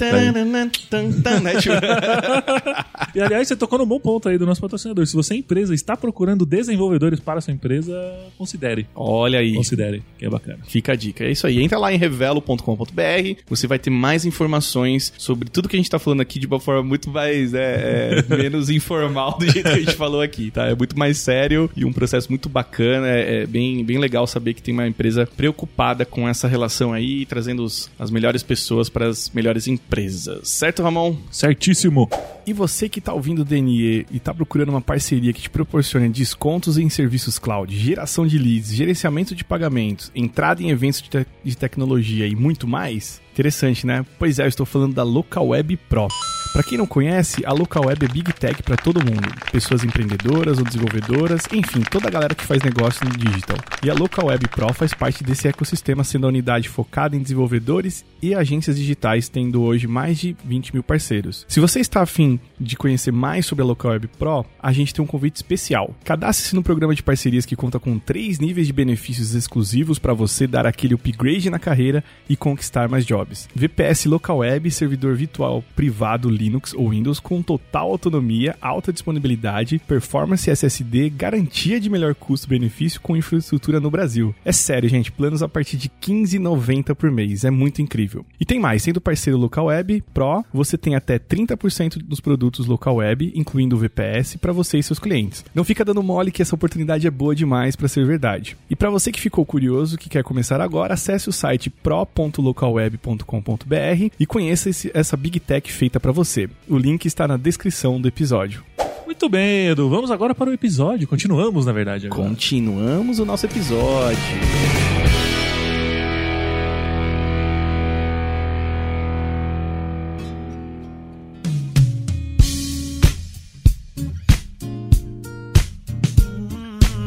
e aliás, você tocou no bom ponto aí do nosso patrocinador. Se você, empresa, está procurando desenvolvedores para a sua empresa, considere. Olha aí. Considere, que é bacana. Fica a dica. É isso aí. Entra lá em revelo.com.br, você vai ter mais informações sobre tudo que a gente está falando aqui de uma forma muito mais. É, é, menos informal do jeito que a gente falou aqui, tá? É muito mais sério e um processo muito bacana. É, é bem, bem legal saber que tem uma empresa preocupada com essa relação aí, trazendo os, as melhores pessoas para as melhores empresas. Certo, Ramon? Certíssimo. E você que está ouvindo o DNE e está procurando uma parceria que te proporcione descontos em serviços cloud, geração de leads, gerenciamento de pagamentos, entrada em eventos de, te de tecnologia e muito mais? Interessante, né? Pois é, eu estou falando da Local Web Pro. Para quem não conhece, a Local Web é Big Tech para todo mundo. Pessoas empreendedoras ou desenvolvedoras, enfim, toda a galera que faz negócio no digital. E a Local Web Pro faz parte desse ecossistema, sendo a unidade focada em desenvolvedores e agências digitais, tendo hoje mais de 20 mil parceiros. Se você está afim de conhecer mais sobre a Local Web Pro, a gente tem um convite especial. Cadastre-se no programa de parcerias que conta com três níveis de benefícios exclusivos para você dar aquele upgrade na carreira e conquistar mais jobs. VPS Local Web, servidor virtual privado Linux ou Windows com total autonomia, alta disponibilidade, performance SSD, garantia de melhor custo-benefício com infraestrutura no Brasil. É sério, gente, planos a partir de 15,90 por mês, é muito incrível. E tem mais, sendo parceiro Local Web Pro, você tem até 30% dos produtos Local Web, incluindo o VPS, para você e seus clientes. Não fica dando mole que essa oportunidade é boa demais para ser verdade. E para você que ficou curioso, que quer começar agora, acesse o site pro.localweb.com.br e conheça esse, essa Big Tech feita para você. O link está na descrição do episódio. Muito bem, Edu. Vamos agora para o episódio. Continuamos, na verdade. Agora. Continuamos o nosso episódio.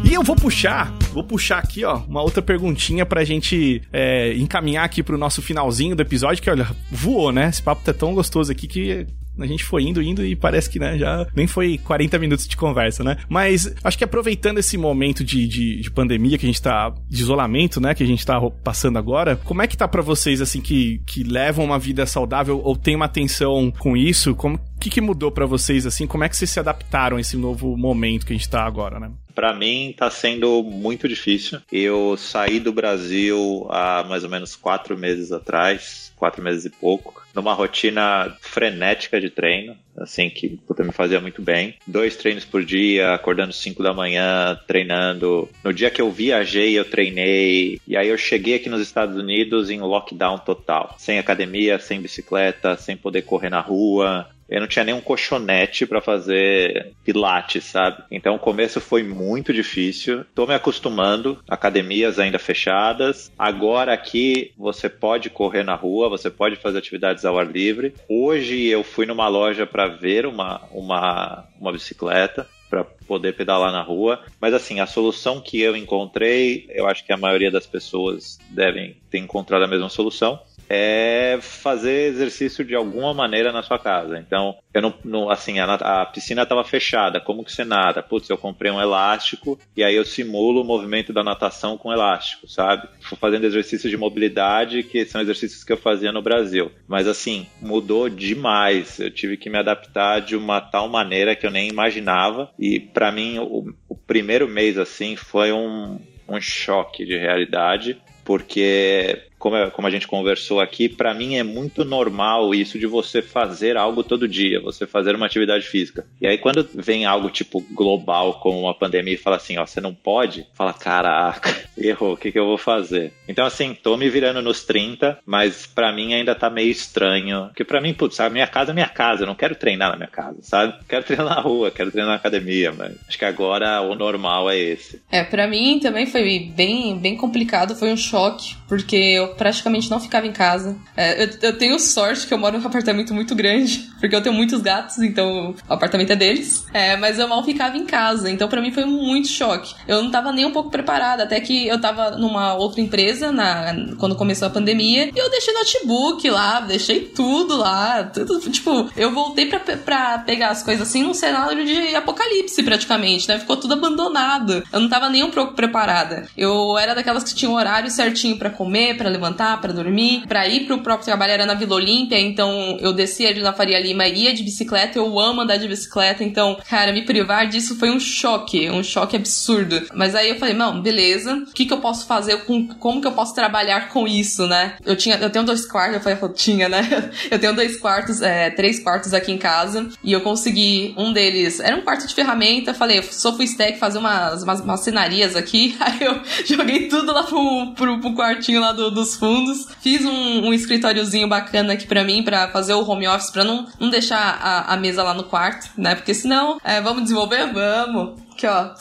E eu vou puxar, vou puxar aqui, ó, uma outra perguntinha pra gente é, encaminhar aqui pro nosso finalzinho do episódio, que olha, voou, né? Esse papo tá tão gostoso aqui que a gente foi indo, indo e parece que, né, já nem foi 40 minutos de conversa, né? Mas acho que aproveitando esse momento de, de, de, pandemia que a gente tá, de isolamento, né, que a gente tá passando agora, como é que tá para vocês, assim, que, que levam uma vida saudável ou tem uma atenção com isso? Como, que, que mudou para vocês, assim? Como é que vocês se adaptaram a esse novo momento que a gente tá agora, né? Para mim está sendo muito difícil. Eu saí do Brasil há mais ou menos quatro meses atrás, quatro meses e pouco, numa rotina frenética de treino, assim, que puta, me fazia muito bem. Dois treinos por dia, acordando 5 da manhã, treinando. No dia que eu viajei, eu treinei. E aí eu cheguei aqui nos Estados Unidos em lockdown total. Sem academia, sem bicicleta, sem poder correr na rua. Eu não tinha nenhum colchonete para fazer pilates, sabe? Então o começo foi muito difícil. Tô me acostumando, academias ainda fechadas. Agora aqui você pode correr na rua, você pode fazer atividades ao ar livre. Hoje eu fui numa loja para ver uma, uma, uma bicicleta para poder pedalar na rua. Mas assim, a solução que eu encontrei, eu acho que a maioria das pessoas devem ter encontrado a mesma solução, é fazer exercício de alguma maneira na sua casa. Então, eu não, não assim, a, a piscina estava fechada, como que você nada? Putz, eu comprei um elástico e aí eu simulo o movimento da natação com elástico, sabe? Fui fazendo exercícios de mobilidade, que são exercícios que eu fazia no Brasil. Mas assim, mudou demais. Eu tive que me adaptar de uma tal maneira que eu nem imaginava. E para mim, o, o primeiro mês assim foi um, um choque de realidade, porque como, é, como a gente conversou aqui, para mim é muito normal isso de você fazer algo todo dia, você fazer uma atividade física. E aí quando vem algo tipo global, como uma pandemia, e fala assim, ó, você não pode, fala, caraca, errou, o que, que eu vou fazer? Então assim, tô me virando nos 30, mas para mim ainda tá meio estranho, porque para mim, putz, a minha casa é minha casa, eu não quero treinar na minha casa, sabe? Quero treinar na rua, quero treinar na academia, mas acho que agora o normal é esse. É, para mim também foi bem, bem complicado, foi um choque, porque eu praticamente não ficava em casa. É, eu, eu, tenho sorte que eu moro num apartamento muito grande, porque eu tenho muitos gatos, então o apartamento é deles. É, mas eu mal ficava em casa, então para mim foi muito choque. Eu não tava nem um pouco preparada, até que eu tava numa outra empresa na, quando começou a pandemia, e eu deixei notebook lá, deixei tudo lá. Tudo, tipo, eu voltei pra, pra pegar as coisas assim num cenário de apocalipse praticamente, né? Ficou tudo abandonado. Eu não tava nem um pouco preparada. Eu era daquelas que tinham horário certinho para comer, para levantar, para dormir, para ir pro próprio trabalho era na Vila Olímpia, então eu descia ali na Faria Lima, ia de bicicleta, eu amo andar de bicicleta, então, cara, me privar disso foi um choque, um choque absurdo. Mas aí eu falei, não, beleza, o que que eu posso fazer, com, como que eu posso trabalhar com isso, né? Eu tinha, eu tenho dois quartos, eu falei, eu tinha, né? Eu tenho dois quartos, é, três quartos aqui em casa, e eu consegui, um deles, era um quarto de ferramenta, falei, sou full stack, fazer umas, umas, umas cenarias aqui, aí eu joguei tudo lá pro, pro, pro quartinho lá do, dos fundos, fiz um, um escritóriozinho bacana aqui para mim, para fazer o home office, para não, não deixar a, a, mesa lá no quarto, né? Porque senão, é, vamos desenvolver? Vamos. Ó.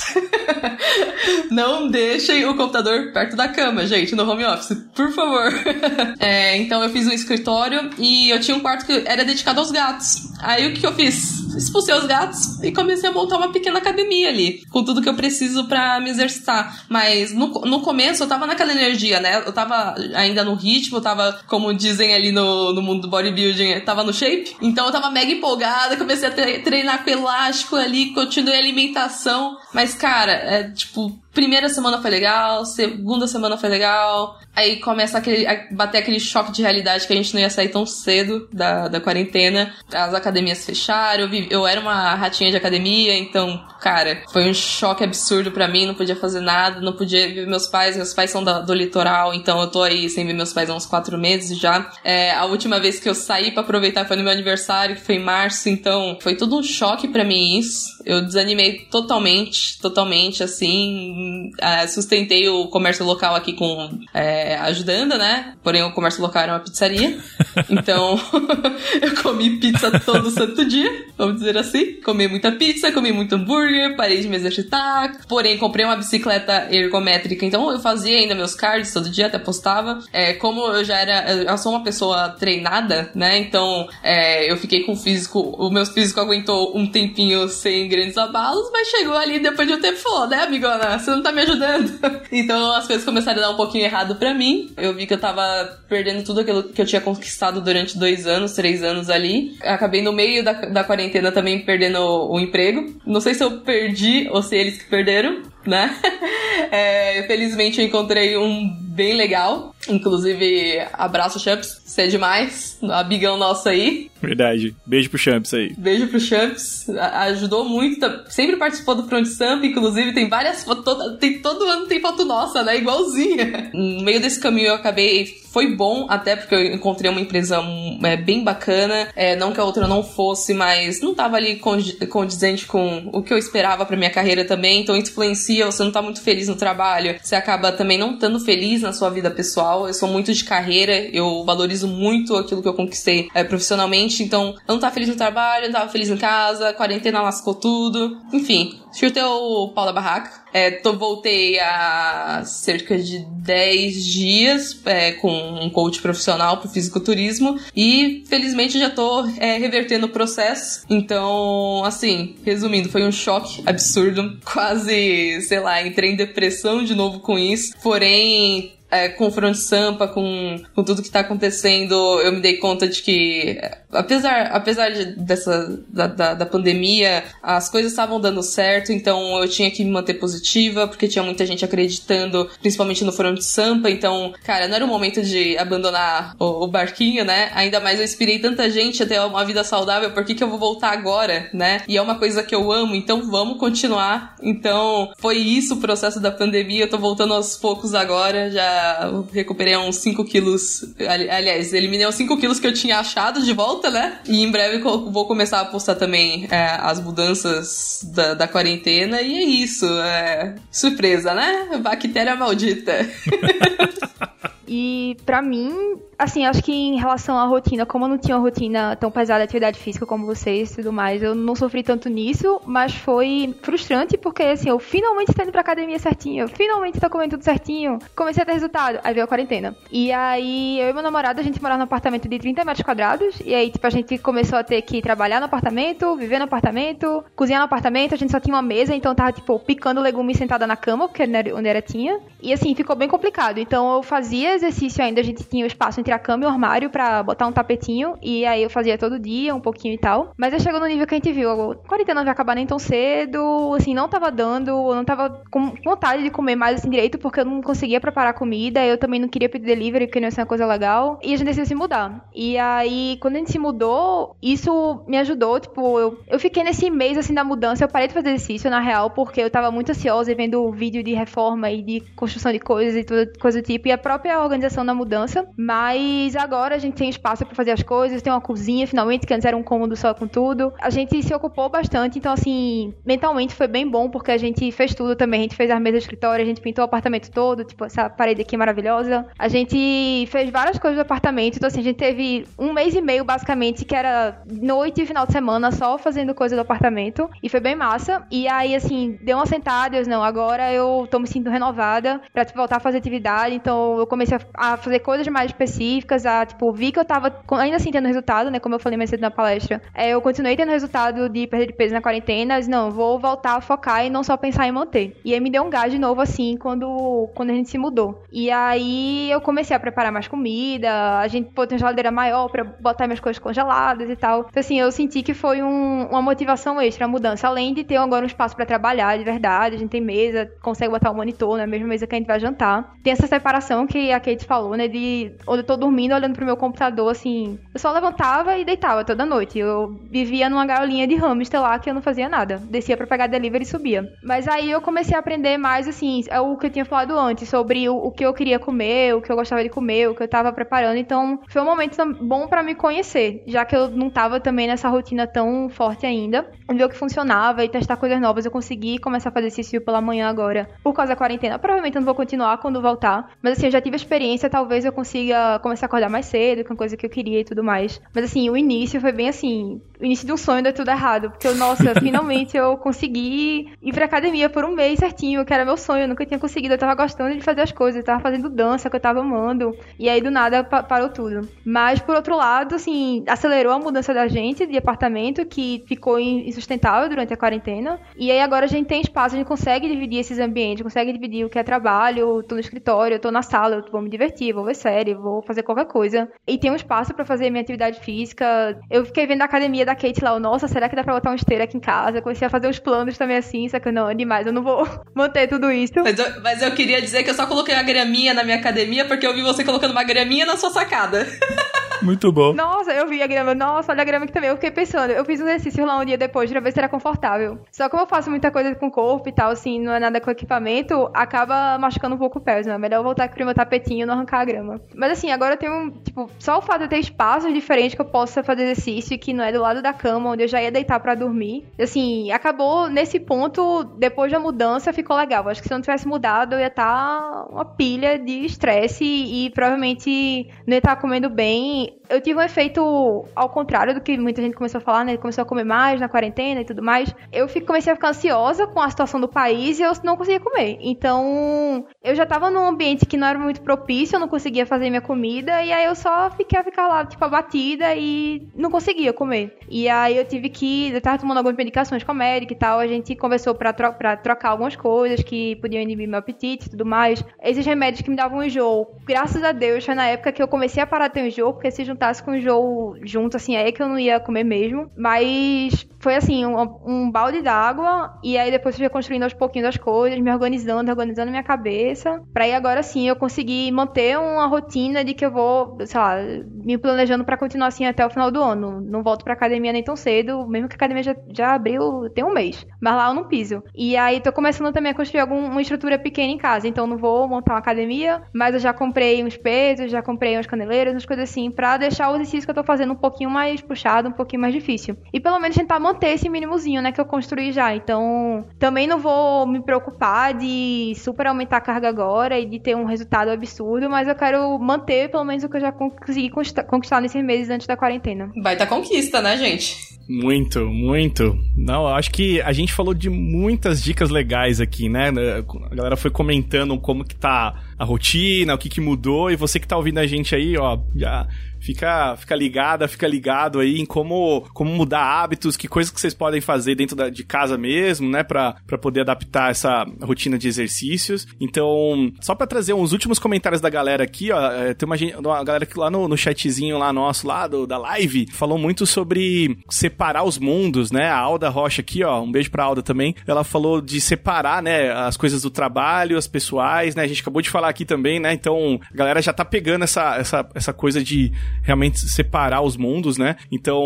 não deixem o computador perto da cama, gente, no home office, por favor. é, então eu fiz um escritório e eu tinha um quarto que era dedicado aos gatos. Aí o que, eu fiz? Expulsei os gatos e comecei a montar uma pequena academia ali, com tudo que eu preciso para me exercitar. Mas no, no começo eu tava naquela energia, né? Eu tava ainda no ritmo, tava, como dizem ali no, no mundo do bodybuilding, tava no shape. Então eu tava mega empolgada, comecei a treinar com elástico ali, continuei a alimentação. Mas, cara, é tipo, primeira semana foi legal, segunda semana foi legal, aí começa aquele, a bater aquele choque de realidade que a gente não ia sair tão cedo da, da quarentena. As academias fecharam, eu, vi, eu era uma ratinha de academia, então, cara, foi um choque absurdo para mim, não podia fazer nada, não podia ver meus pais, meus pais são da, do litoral, então eu tô aí sem ver meus pais há uns quatro meses já. É, a última vez que eu saí para aproveitar foi no meu aniversário, que foi em março, então foi tudo um choque para mim isso. Eu desanimei totalmente, totalmente, assim, uh, sustentei o comércio local aqui com é, ajudando, né? Porém, o comércio local era uma pizzaria. Então, eu comi pizza todo santo dia, vamos dizer assim. Comi muita pizza, comi muito hambúrguer, parei de me exercitar. Porém, comprei uma bicicleta ergométrica, então eu fazia ainda meus cards todo dia, até postava. É, como eu já era, eu sou uma pessoa treinada, né? Então, é, eu fiquei com o físico, o meu físico aguentou um tempinho sem grandes abalos, mas chegou ali depois de um tempo falou, né, amigona? Você não tá me ajudando. então as coisas começaram a dar um pouquinho errado para mim. Eu vi que eu tava perdendo tudo aquilo que eu tinha conquistado durante dois anos, três anos ali. Acabei no meio da, da quarentena também perdendo o, o emprego. Não sei se eu perdi ou se eles que perderam, né? É, felizmente eu encontrei um bem legal. Inclusive, abraço, Champs. Você é demais. Abigão nosso aí. Verdade. Beijo pro Champs aí. Beijo pro Champs. Ajudou muito. Sempre participou do Front Samp. Inclusive, tem várias fotos. Tem, todo ano tem foto nossa, né? Igualzinha. No meio desse caminho eu acabei. Foi bom, até porque eu encontrei uma empresa é, bem bacana. É, não que a outra não fosse, mas não tava ali condizente com o que eu esperava pra minha carreira também. Então influencia. Você não tá muito feliz no trabalho. Você acaba também não estando feliz na sua vida pessoal. Eu sou muito de carreira. Eu valorizo muito aquilo que eu conquistei é, profissionalmente realmente. Então, eu não tava feliz no trabalho, não tava feliz em casa, quarentena lascou tudo. Enfim, chutei o pau da barraca. É, tô, voltei há cerca de 10 dias é, com um coach profissional pro fisiculturismo e felizmente já tô é, revertendo o processo. Então, assim, resumindo, foi um choque absurdo. Quase, sei lá, entrei em depressão de novo com isso. Porém, é, com o Sampa, com, com tudo que tá acontecendo, eu me dei conta de que, apesar, apesar de, dessa, da, da, da pandemia, as coisas estavam dando certo, então eu tinha que me manter positiva, porque tinha muita gente acreditando, principalmente no Front Sampa, então, cara, não era o momento de abandonar o, o barquinho, né? Ainda mais eu inspirei tanta gente a ter uma vida saudável, por que, que eu vou voltar agora, né? E é uma coisa que eu amo, então vamos continuar. Então, foi isso o processo da pandemia, eu tô voltando aos poucos agora, já recuperei uns 5 quilos. Aliás, eliminei uns 5 quilos que eu tinha achado de volta, né? E em breve vou começar a postar também é, as mudanças da, da, quarentena. E é isso. É... Surpresa, né? Bactéria maldita. E para mim, assim, acho que em relação à rotina, como eu não tinha uma rotina tão pesada de atividade física como vocês e tudo mais, eu não sofri tanto nisso, mas foi frustrante porque, assim, eu finalmente tô indo pra academia certinho, eu finalmente tô comendo tudo certinho, comecei a ter resultado, aí veio a quarentena. E aí, eu e meu namorado, a gente morava num apartamento de 30 metros quadrados, e aí, tipo, a gente começou a ter que trabalhar no apartamento, viver no apartamento, cozinhar no apartamento, a gente só tinha uma mesa, então tava, tipo, picando legumes sentada na cama, porque onde era tinha. E assim, ficou bem complicado. Então eu fazia exercício ainda, a gente tinha o espaço entre a cama e o armário para botar um tapetinho, e aí eu fazia todo dia, um pouquinho e tal. Mas aí chegou no nível que a gente viu, a quarentena não vai acabar nem tão cedo, assim, não tava dando, eu não tava com vontade de comer mais assim direito, porque eu não conseguia preparar comida, eu também não queria pedir delivery, porque não ia ser uma coisa legal, e a gente decidiu se mudar. E aí, quando a gente se mudou, isso me ajudou, tipo, eu, eu fiquei nesse mês, assim, da mudança, eu parei de fazer exercício, na real, porque eu tava muito ansiosa e vendo vídeo de reforma e de construção de coisas e tudo, coisa do tipo, e a própria organização da mudança, mas agora a gente tem espaço para fazer as coisas, tem uma cozinha finalmente, que antes era um cômodo só com tudo. A gente se ocupou bastante, então assim, mentalmente foi bem bom, porque a gente fez tudo também, a gente fez as mesas de escritório, a gente pintou o apartamento todo, tipo, essa parede aqui maravilhosa. A gente fez várias coisas do apartamento, então assim, a gente teve um mês e meio basicamente, que era noite e final de semana só fazendo coisa do apartamento, e foi bem massa. E aí, assim, deu uma sentada, eu, não, agora eu tô me sentindo renovada pra voltar a fazer atividade, então eu comecei a, a fazer coisas mais específicas, a, tipo, vi que eu tava ainda assim tendo resultado, né? Como eu falei mais cedo na palestra. É, eu continuei tendo resultado de perda de peso na quarentena, mas não, vou voltar a focar e não só pensar em manter. E aí me deu um gás de novo, assim, quando, quando a gente se mudou. E aí eu comecei a preparar mais comida, a gente pôs uma geladeira maior pra botar minhas coisas congeladas e tal. Então, assim, eu senti que foi um, uma motivação extra, a mudança. Além de ter agora um espaço para trabalhar de verdade, a gente tem mesa, consegue botar o monitor na mesma mesa que a gente vai jantar. Tem essa separação que a Kate falou, né? De onde eu tô dormindo, olhando pro meu computador, assim. Eu só levantava e deitava toda noite. Eu vivia numa gaiolinha de hamster lá que eu não fazia nada. Descia pra pegar delivery e subia. Mas aí eu comecei a aprender mais, assim, é o que eu tinha falado antes, sobre o, o que eu queria comer, o que eu gostava de comer, o que eu tava preparando. Então, foi um momento bom para me conhecer, já que eu não tava também nessa rotina tão forte ainda. Ver o que funcionava e testar coisas novas. Eu consegui começar a fazer exercício pela manhã agora, por causa da quarentena. Provavelmente eu não vou continuar quando voltar. Mas assim, eu já tive experiência, talvez eu consiga começar a acordar mais cedo, que é uma coisa que eu queria e tudo mais. Mas assim, o início foi bem assim, o início de um sonho deu tudo errado. Porque, eu, nossa, finalmente eu consegui ir pra academia por um mês certinho, que era meu sonho, eu nunca tinha conseguido. Eu tava gostando de fazer as coisas, eu tava fazendo dança que eu tava amando. E aí do nada pa parou tudo. Mas por outro lado, assim, acelerou a mudança da gente de apartamento, que ficou insustentável durante a quarentena. E aí agora a gente tem espaço, a gente consegue dividir esses ambientes, consegue dividir o que é trabalho, tô no escritório, tô na sala, eu vou me divertir, vou ver série, vou fazer qualquer coisa. E tem um espaço para fazer minha atividade física. Eu fiquei vendo a academia da Kate lá, nossa, será que dá pra botar um esteiro aqui em casa? Eu comecei a fazer uns planos também assim, só que não, é demais, eu não vou manter tudo isso. Mas eu, mas eu queria dizer que eu só coloquei a graminha na minha academia porque eu vi você colocando uma graminha na sua sacada. Muito bom. Nossa, eu vi a grama. Nossa, olha a grama aqui também. Eu fiquei pensando. Eu fiz um exercício lá um dia depois pra ver se era confortável. Só que eu faço muita coisa com o corpo e tal, assim, não é nada com equipamento, acaba machucando um pouco o pé. Né? É melhor voltar aqui pro meu tapetinho e não arrancar a grama. Mas assim, agora eu tenho, tipo, só o fato de eu ter espaços diferentes que eu possa fazer exercício, que não é do lado da cama, onde eu já ia deitar para dormir. Assim, acabou nesse ponto, depois da mudança, ficou legal. Acho que se eu não tivesse mudado, eu ia estar tá uma pilha de estresse e, e provavelmente não ia estar tá comendo bem day. Eu tive um efeito ao contrário do que muita gente começou a falar, né? Começou a comer mais na quarentena e tudo mais. Eu fico, comecei a ficar ansiosa com a situação do país e eu não conseguia comer. Então, eu já tava num ambiente que não era muito propício, eu não conseguia fazer minha comida, e aí eu só fiquei a ficar lá, tipo, abatida e não conseguia comer. E aí eu tive que. Eu tava tomando algumas medicações com a médica e tal. A gente conversou pra, tro pra trocar algumas coisas que podiam inibir meu apetite e tudo mais. Esses remédios que me davam enjoo, graças a Deus, foi na época que eu comecei a parar de ter enjoo, porque se juntasse com o enjoo junto, assim, aí é que eu não ia comer mesmo. Mas foi assim, um, um balde d'água, e aí depois fui construindo aos pouquinhos as coisas, me organizando, organizando minha cabeça. Pra aí agora sim eu conseguir manter uma rotina de que eu vou, sei lá, me planejando para continuar assim até o final do ano. Não volto pra academia nem tão cedo, mesmo que a academia já, já abriu tem um mês. Mas lá eu não piso. E aí tô começando também a construir alguma estrutura pequena em casa. Então não vou montar uma academia, mas eu já comprei uns pesos, já comprei umas caneleiras, umas coisas assim, pra deixar o exercício que eu tô fazendo um pouquinho mais puxado, um pouquinho mais difícil. E pelo menos tentar manter esse mínimozinho, né, que eu construí já. Então também não vou me preocupar de super aumentar a carga agora e de ter um resultado absurdo, mas eu quero manter pelo menos o que eu já consegui conquistar nesses meses antes da quarentena. Vai tá conquista, né, gente? Muito, muito. Não, acho que a gente falou de muitas dicas legais aqui, né? A galera foi comentando como que tá a rotina, o que que mudou, e você que tá ouvindo a gente aí, ó, já fica, fica ligada, fica ligado aí em como, como mudar hábitos, que coisas que vocês podem fazer dentro da, de casa mesmo, né, pra, poder adaptar essa rotina de exercícios. Então, só pra trazer uns últimos comentários da galera aqui, ó, é, tem uma, uma galera que lá no, no chatzinho lá nosso, lá do, da live, falou muito sobre separar os mundos, né, a Alda Rocha aqui, ó, um beijo pra Alda também, ela falou de separar, né, as coisas do trabalho, as pessoais, né, a gente acabou de falar aqui também, né, então a galera já tá pegando essa, essa, essa coisa de realmente separar os mundos, né? Então,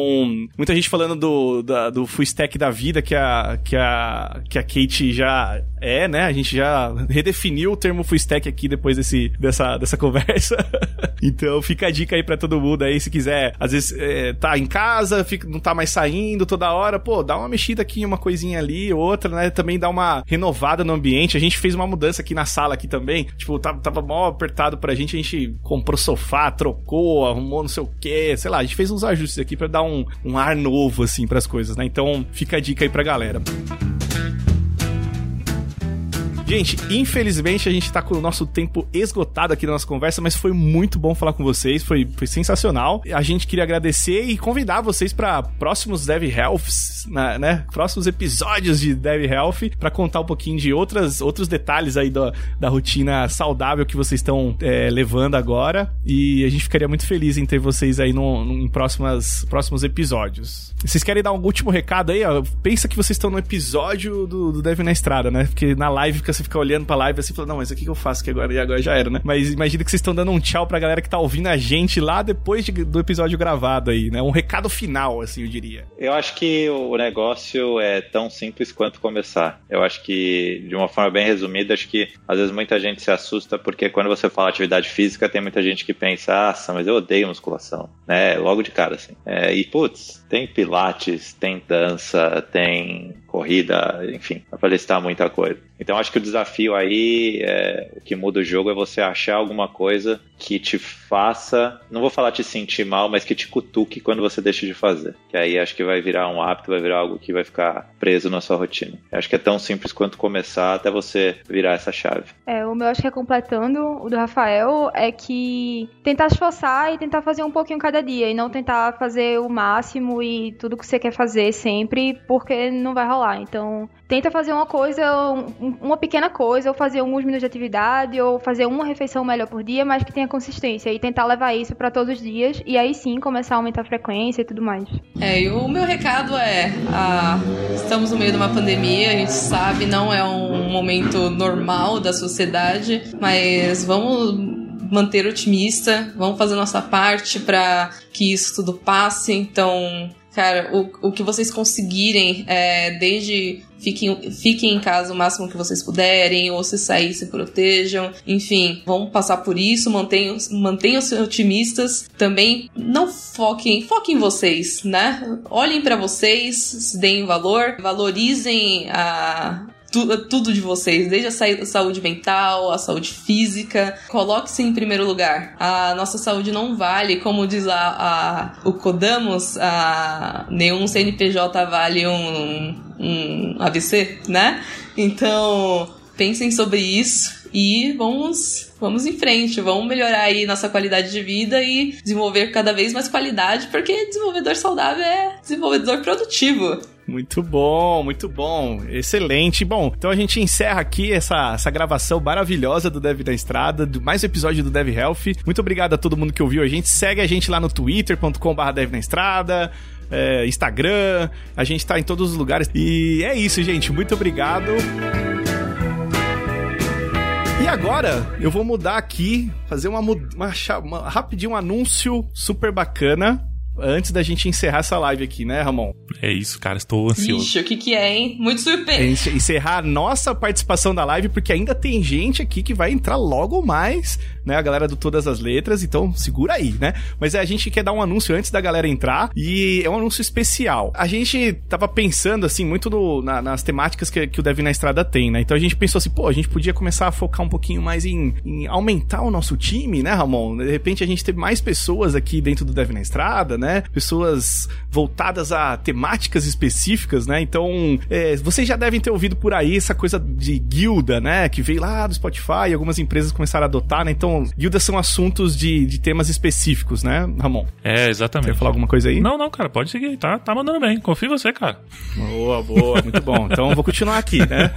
muita gente falando do, da, do full stack da vida que a, que, a, que a Kate já é, né? A gente já redefiniu o termo full stack aqui depois desse, dessa, dessa conversa. então, fica a dica aí pra todo mundo aí, se quiser, às vezes, é, tá em casa, fica, não tá mais saindo toda hora, pô, dá uma mexida aqui, uma coisinha ali, outra, né? Também dá uma renovada no ambiente. A gente fez uma mudança aqui na sala aqui também. Tipo, tava, tava mal apertado pra gente, a gente comprou sofá, trocou, arrumou não sei o que, sei lá, a gente fez uns ajustes aqui para dar um, um ar novo, assim, para as coisas, né? Então fica a dica aí pra galera. Gente, infelizmente a gente tá com o nosso tempo esgotado aqui na nossa conversa, mas foi muito bom falar com vocês, foi, foi sensacional. A gente queria agradecer e convidar vocês para próximos Dev Healths, né, né? Próximos episódios de Dev Health para contar um pouquinho de outras, outros detalhes aí da, da rotina saudável que vocês estão é, levando agora. E a gente ficaria muito feliz em ter vocês aí no, no, em próximas, próximos episódios. Vocês querem dar um último recado aí? Ó? Pensa que vocês estão no episódio do, do Dev na Estrada, né? Porque na live fica você fica olhando pra live assim e não, mas o que eu faço que agora? E agora já era, né? Mas imagina que vocês estão dando um tchau pra galera que tá ouvindo a gente lá depois de, do episódio gravado aí, né? Um recado final, assim, eu diria. Eu acho que o negócio é tão simples quanto começar. Eu acho que, de uma forma bem resumida, acho que às vezes muita gente se assusta porque quando você fala atividade física, tem muita gente que pensa, ah, mas eu odeio musculação, né? Logo de cara, assim. É, e, putz, tem pilates, tem dança, tem corrida, enfim, para listar muita coisa. Então acho que o desafio aí, é, o que muda o jogo é você achar alguma coisa que te faça, não vou falar te sentir mal, mas que te cutuque quando você deixa de fazer. Que aí acho que vai virar um hábito, vai virar algo que vai ficar preso na sua rotina. Acho que é tão simples quanto começar até você virar essa chave. É, o meu acho que é completando o do Rafael é que tentar esforçar e tentar fazer um pouquinho cada dia e não tentar fazer o máximo e tudo que você quer fazer sempre, porque não vai rolar. Então, tenta fazer uma coisa, uma pequena coisa, ou fazer alguns minutos de atividade, ou fazer uma refeição melhor por dia, mas que tenha consistência. E tentar levar isso para todos os dias, e aí sim começar a aumentar a frequência e tudo mais. É, e o meu recado é: ah, estamos no meio de uma pandemia, a gente sabe, não é um momento normal da sociedade, mas vamos manter otimista, vamos fazer nossa parte para que isso tudo passe. Então, cara, o, o que vocês conseguirem, é, desde fiquem, fiquem em casa o máximo que vocês puderem, ou se sair, se protejam, enfim, vão passar por isso, mantenham, mantenham-se otimistas, também não foquem, foquem em vocês, né? Olhem para vocês, se deem valor, valorizem a, tu, tudo de vocês, desde a sa saúde mental, a saúde física. Coloque-se em primeiro lugar. A nossa saúde não vale, como diz a, a o Codamos, a, nenhum CNPJ vale um, um AVC, né? Então, pensem sobre isso e vamos vamos em frente, vamos melhorar aí nossa qualidade de vida e desenvolver cada vez mais qualidade, porque desenvolvedor saudável é desenvolvedor produtivo. Muito bom, muito bom. Excelente. Bom, então a gente encerra aqui essa, essa gravação maravilhosa do Dev da Estrada, do mais um episódio do Dev Health. Muito obrigado a todo mundo que ouviu a gente. Segue a gente lá no twitter.com.br Dev na Estrada. É, Instagram, a gente tá em todos os lugares. E é isso, gente. Muito obrigado. E agora eu vou mudar aqui, fazer uma, uma, uma rapidinho um anúncio super bacana antes da gente encerrar essa live aqui, né, Ramon? É isso, cara, estou ansioso. Ixi, o que que é, hein? Muito surpreso. É encerrar a nossa participação da live, porque ainda tem gente aqui que vai entrar logo mais, né, a galera do Todas as Letras, então segura aí, né? Mas a gente quer dar um anúncio antes da galera entrar, e é um anúncio especial. A gente tava pensando, assim, muito no, na, nas temáticas que, que o Dev na Estrada tem, né? Então a gente pensou assim, pô, a gente podia começar a focar um pouquinho mais em, em aumentar o nosso time, né, Ramon? De repente a gente ter mais pessoas aqui dentro do Dev na Estrada, né? Né? Pessoas voltadas a temáticas específicas, né? Então, é, vocês já devem ter ouvido por aí essa coisa de guilda, né? Que veio lá do Spotify, algumas empresas começaram a adotar, né? Então, guildas são assuntos de, de temas específicos, né, Ramon? É, exatamente. Quer falar alguma coisa aí? Não, não, cara, pode seguir, tá, tá mandando bem. Confio em você, cara. Boa, boa, muito bom. Então, vou continuar aqui, né?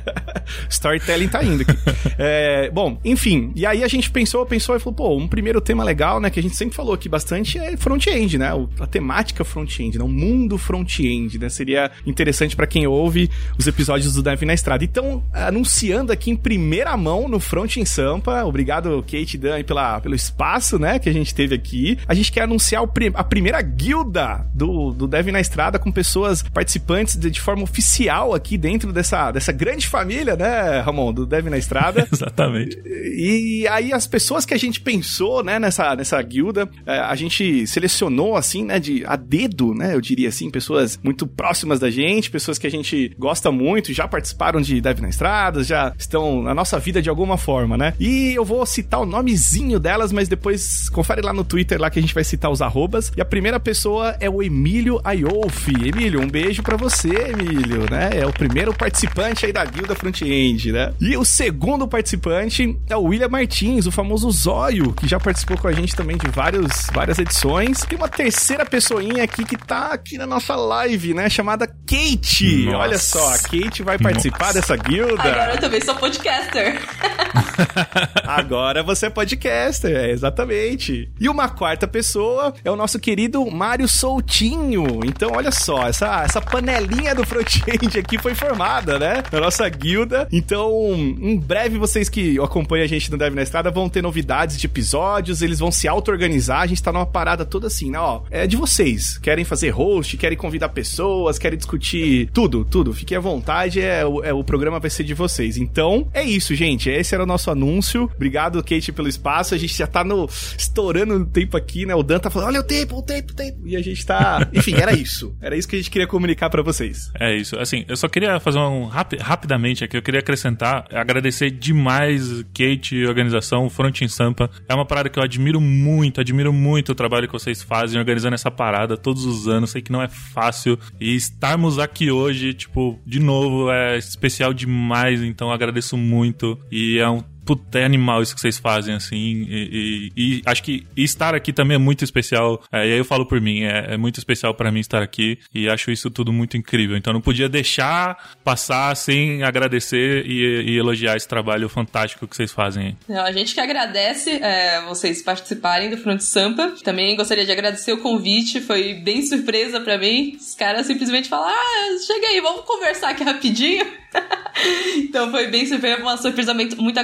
Storytelling tá indo aqui. É, bom, enfim, e aí a gente pensou, pensou e falou, pô, um primeiro tema legal, né, que a gente sempre falou aqui bastante é front-end, né? A temática front-end, né? O mundo front-end, né? Seria interessante para quem ouve os episódios do Dev na Estrada. Então, anunciando aqui em primeira mão no Front em Sampa, obrigado Kate e Dan pela, pelo espaço, né, que a gente teve aqui. A gente quer anunciar o, a primeira guilda do, do Dev na Estrada com pessoas participantes de, de forma oficial aqui dentro dessa, dessa grande família, né, Ramon, do Dev na Estrada. Exatamente. E aí as pessoas que a gente pensou, né, nessa, nessa guilda, é, a gente selecionou, assim, né, de a dedo, né, eu diria assim, pessoas muito próximas da gente, pessoas que a gente gosta muito, já participaram de Dev na Estrada, já estão na nossa vida de alguma forma, né? E eu vou citar o nomezinho delas, mas depois confere lá no Twitter lá que a gente vai citar os arrobas. E a primeira pessoa é o Emílio Ayolfi. Emílio, um beijo para você, Emílio, né? É o primeiro participante aí da guilda front-end, né? E o segundo participante é o William Martins, o famoso Zóio, que já participou com a gente também de vários, várias edições. Tem uma terceira pessoinha aqui que tá aqui na nossa live, né? Chamada Kate. Nossa. Olha só, a Kate vai participar nossa. dessa guilda. Agora eu também sou podcaster. Agora você é podcaster, é, exatamente. E uma quarta pessoa é o nosso querido Mário Soutinho. Então, olha só, essa, essa panelinha do front-end aqui foi formada, né? Na nossa guilda. Então, em breve, vocês que acompanham a gente no Dev na Estrada vão ter novidades de episódios, eles vão se auto-organizar. A gente tá numa parada toda assim, né? Ó, é de vocês. Querem fazer host, querem convidar pessoas, querem discutir tudo, tudo. Fiquem à vontade, é, é, o programa vai ser de vocês. Então, é isso, gente. Esse era o nosso anúncio. Obrigado, Kate, pelo espaço. A gente já tá no estourando o tempo aqui, né? O Dan tá falando, olha o tempo, o tempo, o tempo. E a gente tá. Enfim, era isso. Era isso que a gente queria comunicar para vocês. É isso. Assim, eu só queria fazer um rapi rapidamente aqui, eu queria acrescentar, agradecer demais Kate e organização, Front em Sampa. É uma parada que eu admiro muito, admiro muito o trabalho que vocês fazem organizando essa parada todos os anos. Sei que não é fácil. E estarmos aqui hoje, tipo, de novo, é especial demais. Então agradeço muito. E é um puta, é animal isso que vocês fazem, assim. E, e, e acho que estar aqui também é muito especial. É, e aí eu falo por mim, é, é muito especial para mim estar aqui. E acho isso tudo muito incrível. Então não podia deixar passar sem agradecer e, e elogiar esse trabalho fantástico que vocês fazem. Não, a gente que agradece é, vocês participarem do Front Sampa. Também gostaria de agradecer o convite, foi bem surpresa para mim. Os caras simplesmente falaram: Ah, chega aí, vamos conversar aqui rapidinho. então foi bem surpresa, uma surpresa muito, muito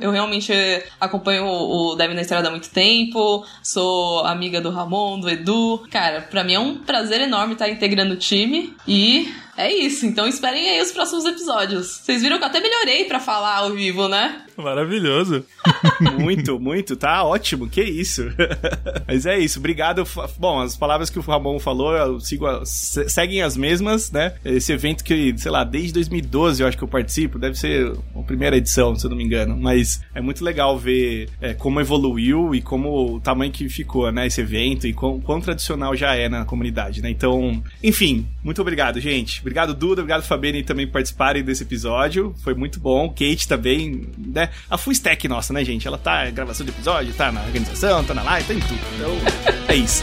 Eu realmente acompanho o Deve na Estrada há muito tempo, sou amiga do Ramon, do Edu. Cara, pra mim é um prazer enorme estar integrando o time e é isso, então esperem aí os próximos episódios. Vocês viram que eu até melhorei para falar ao vivo, né? Maravilhoso. muito, muito, tá ótimo, que isso. Mas é isso, obrigado. Bom, as palavras que o Ramon falou, eu sigo, seguem as mesmas, né? Esse evento que, sei lá, desde 2012 eu acho que eu participo, deve ser a primeira edição, se eu não me engano. Mas é muito legal ver é, como evoluiu e como o tamanho que ficou, né? Esse evento e quão, quão tradicional já é na comunidade, né? Então, enfim, muito obrigado, gente. Obrigado, Duda, obrigado, Fabiane, também participarem desse episódio. Foi muito bom. Kate também, né? A full stack nossa, né, gente? Ela tá gravação de episódio, tá na organização, tá na live, tá em tudo. Então, é isso.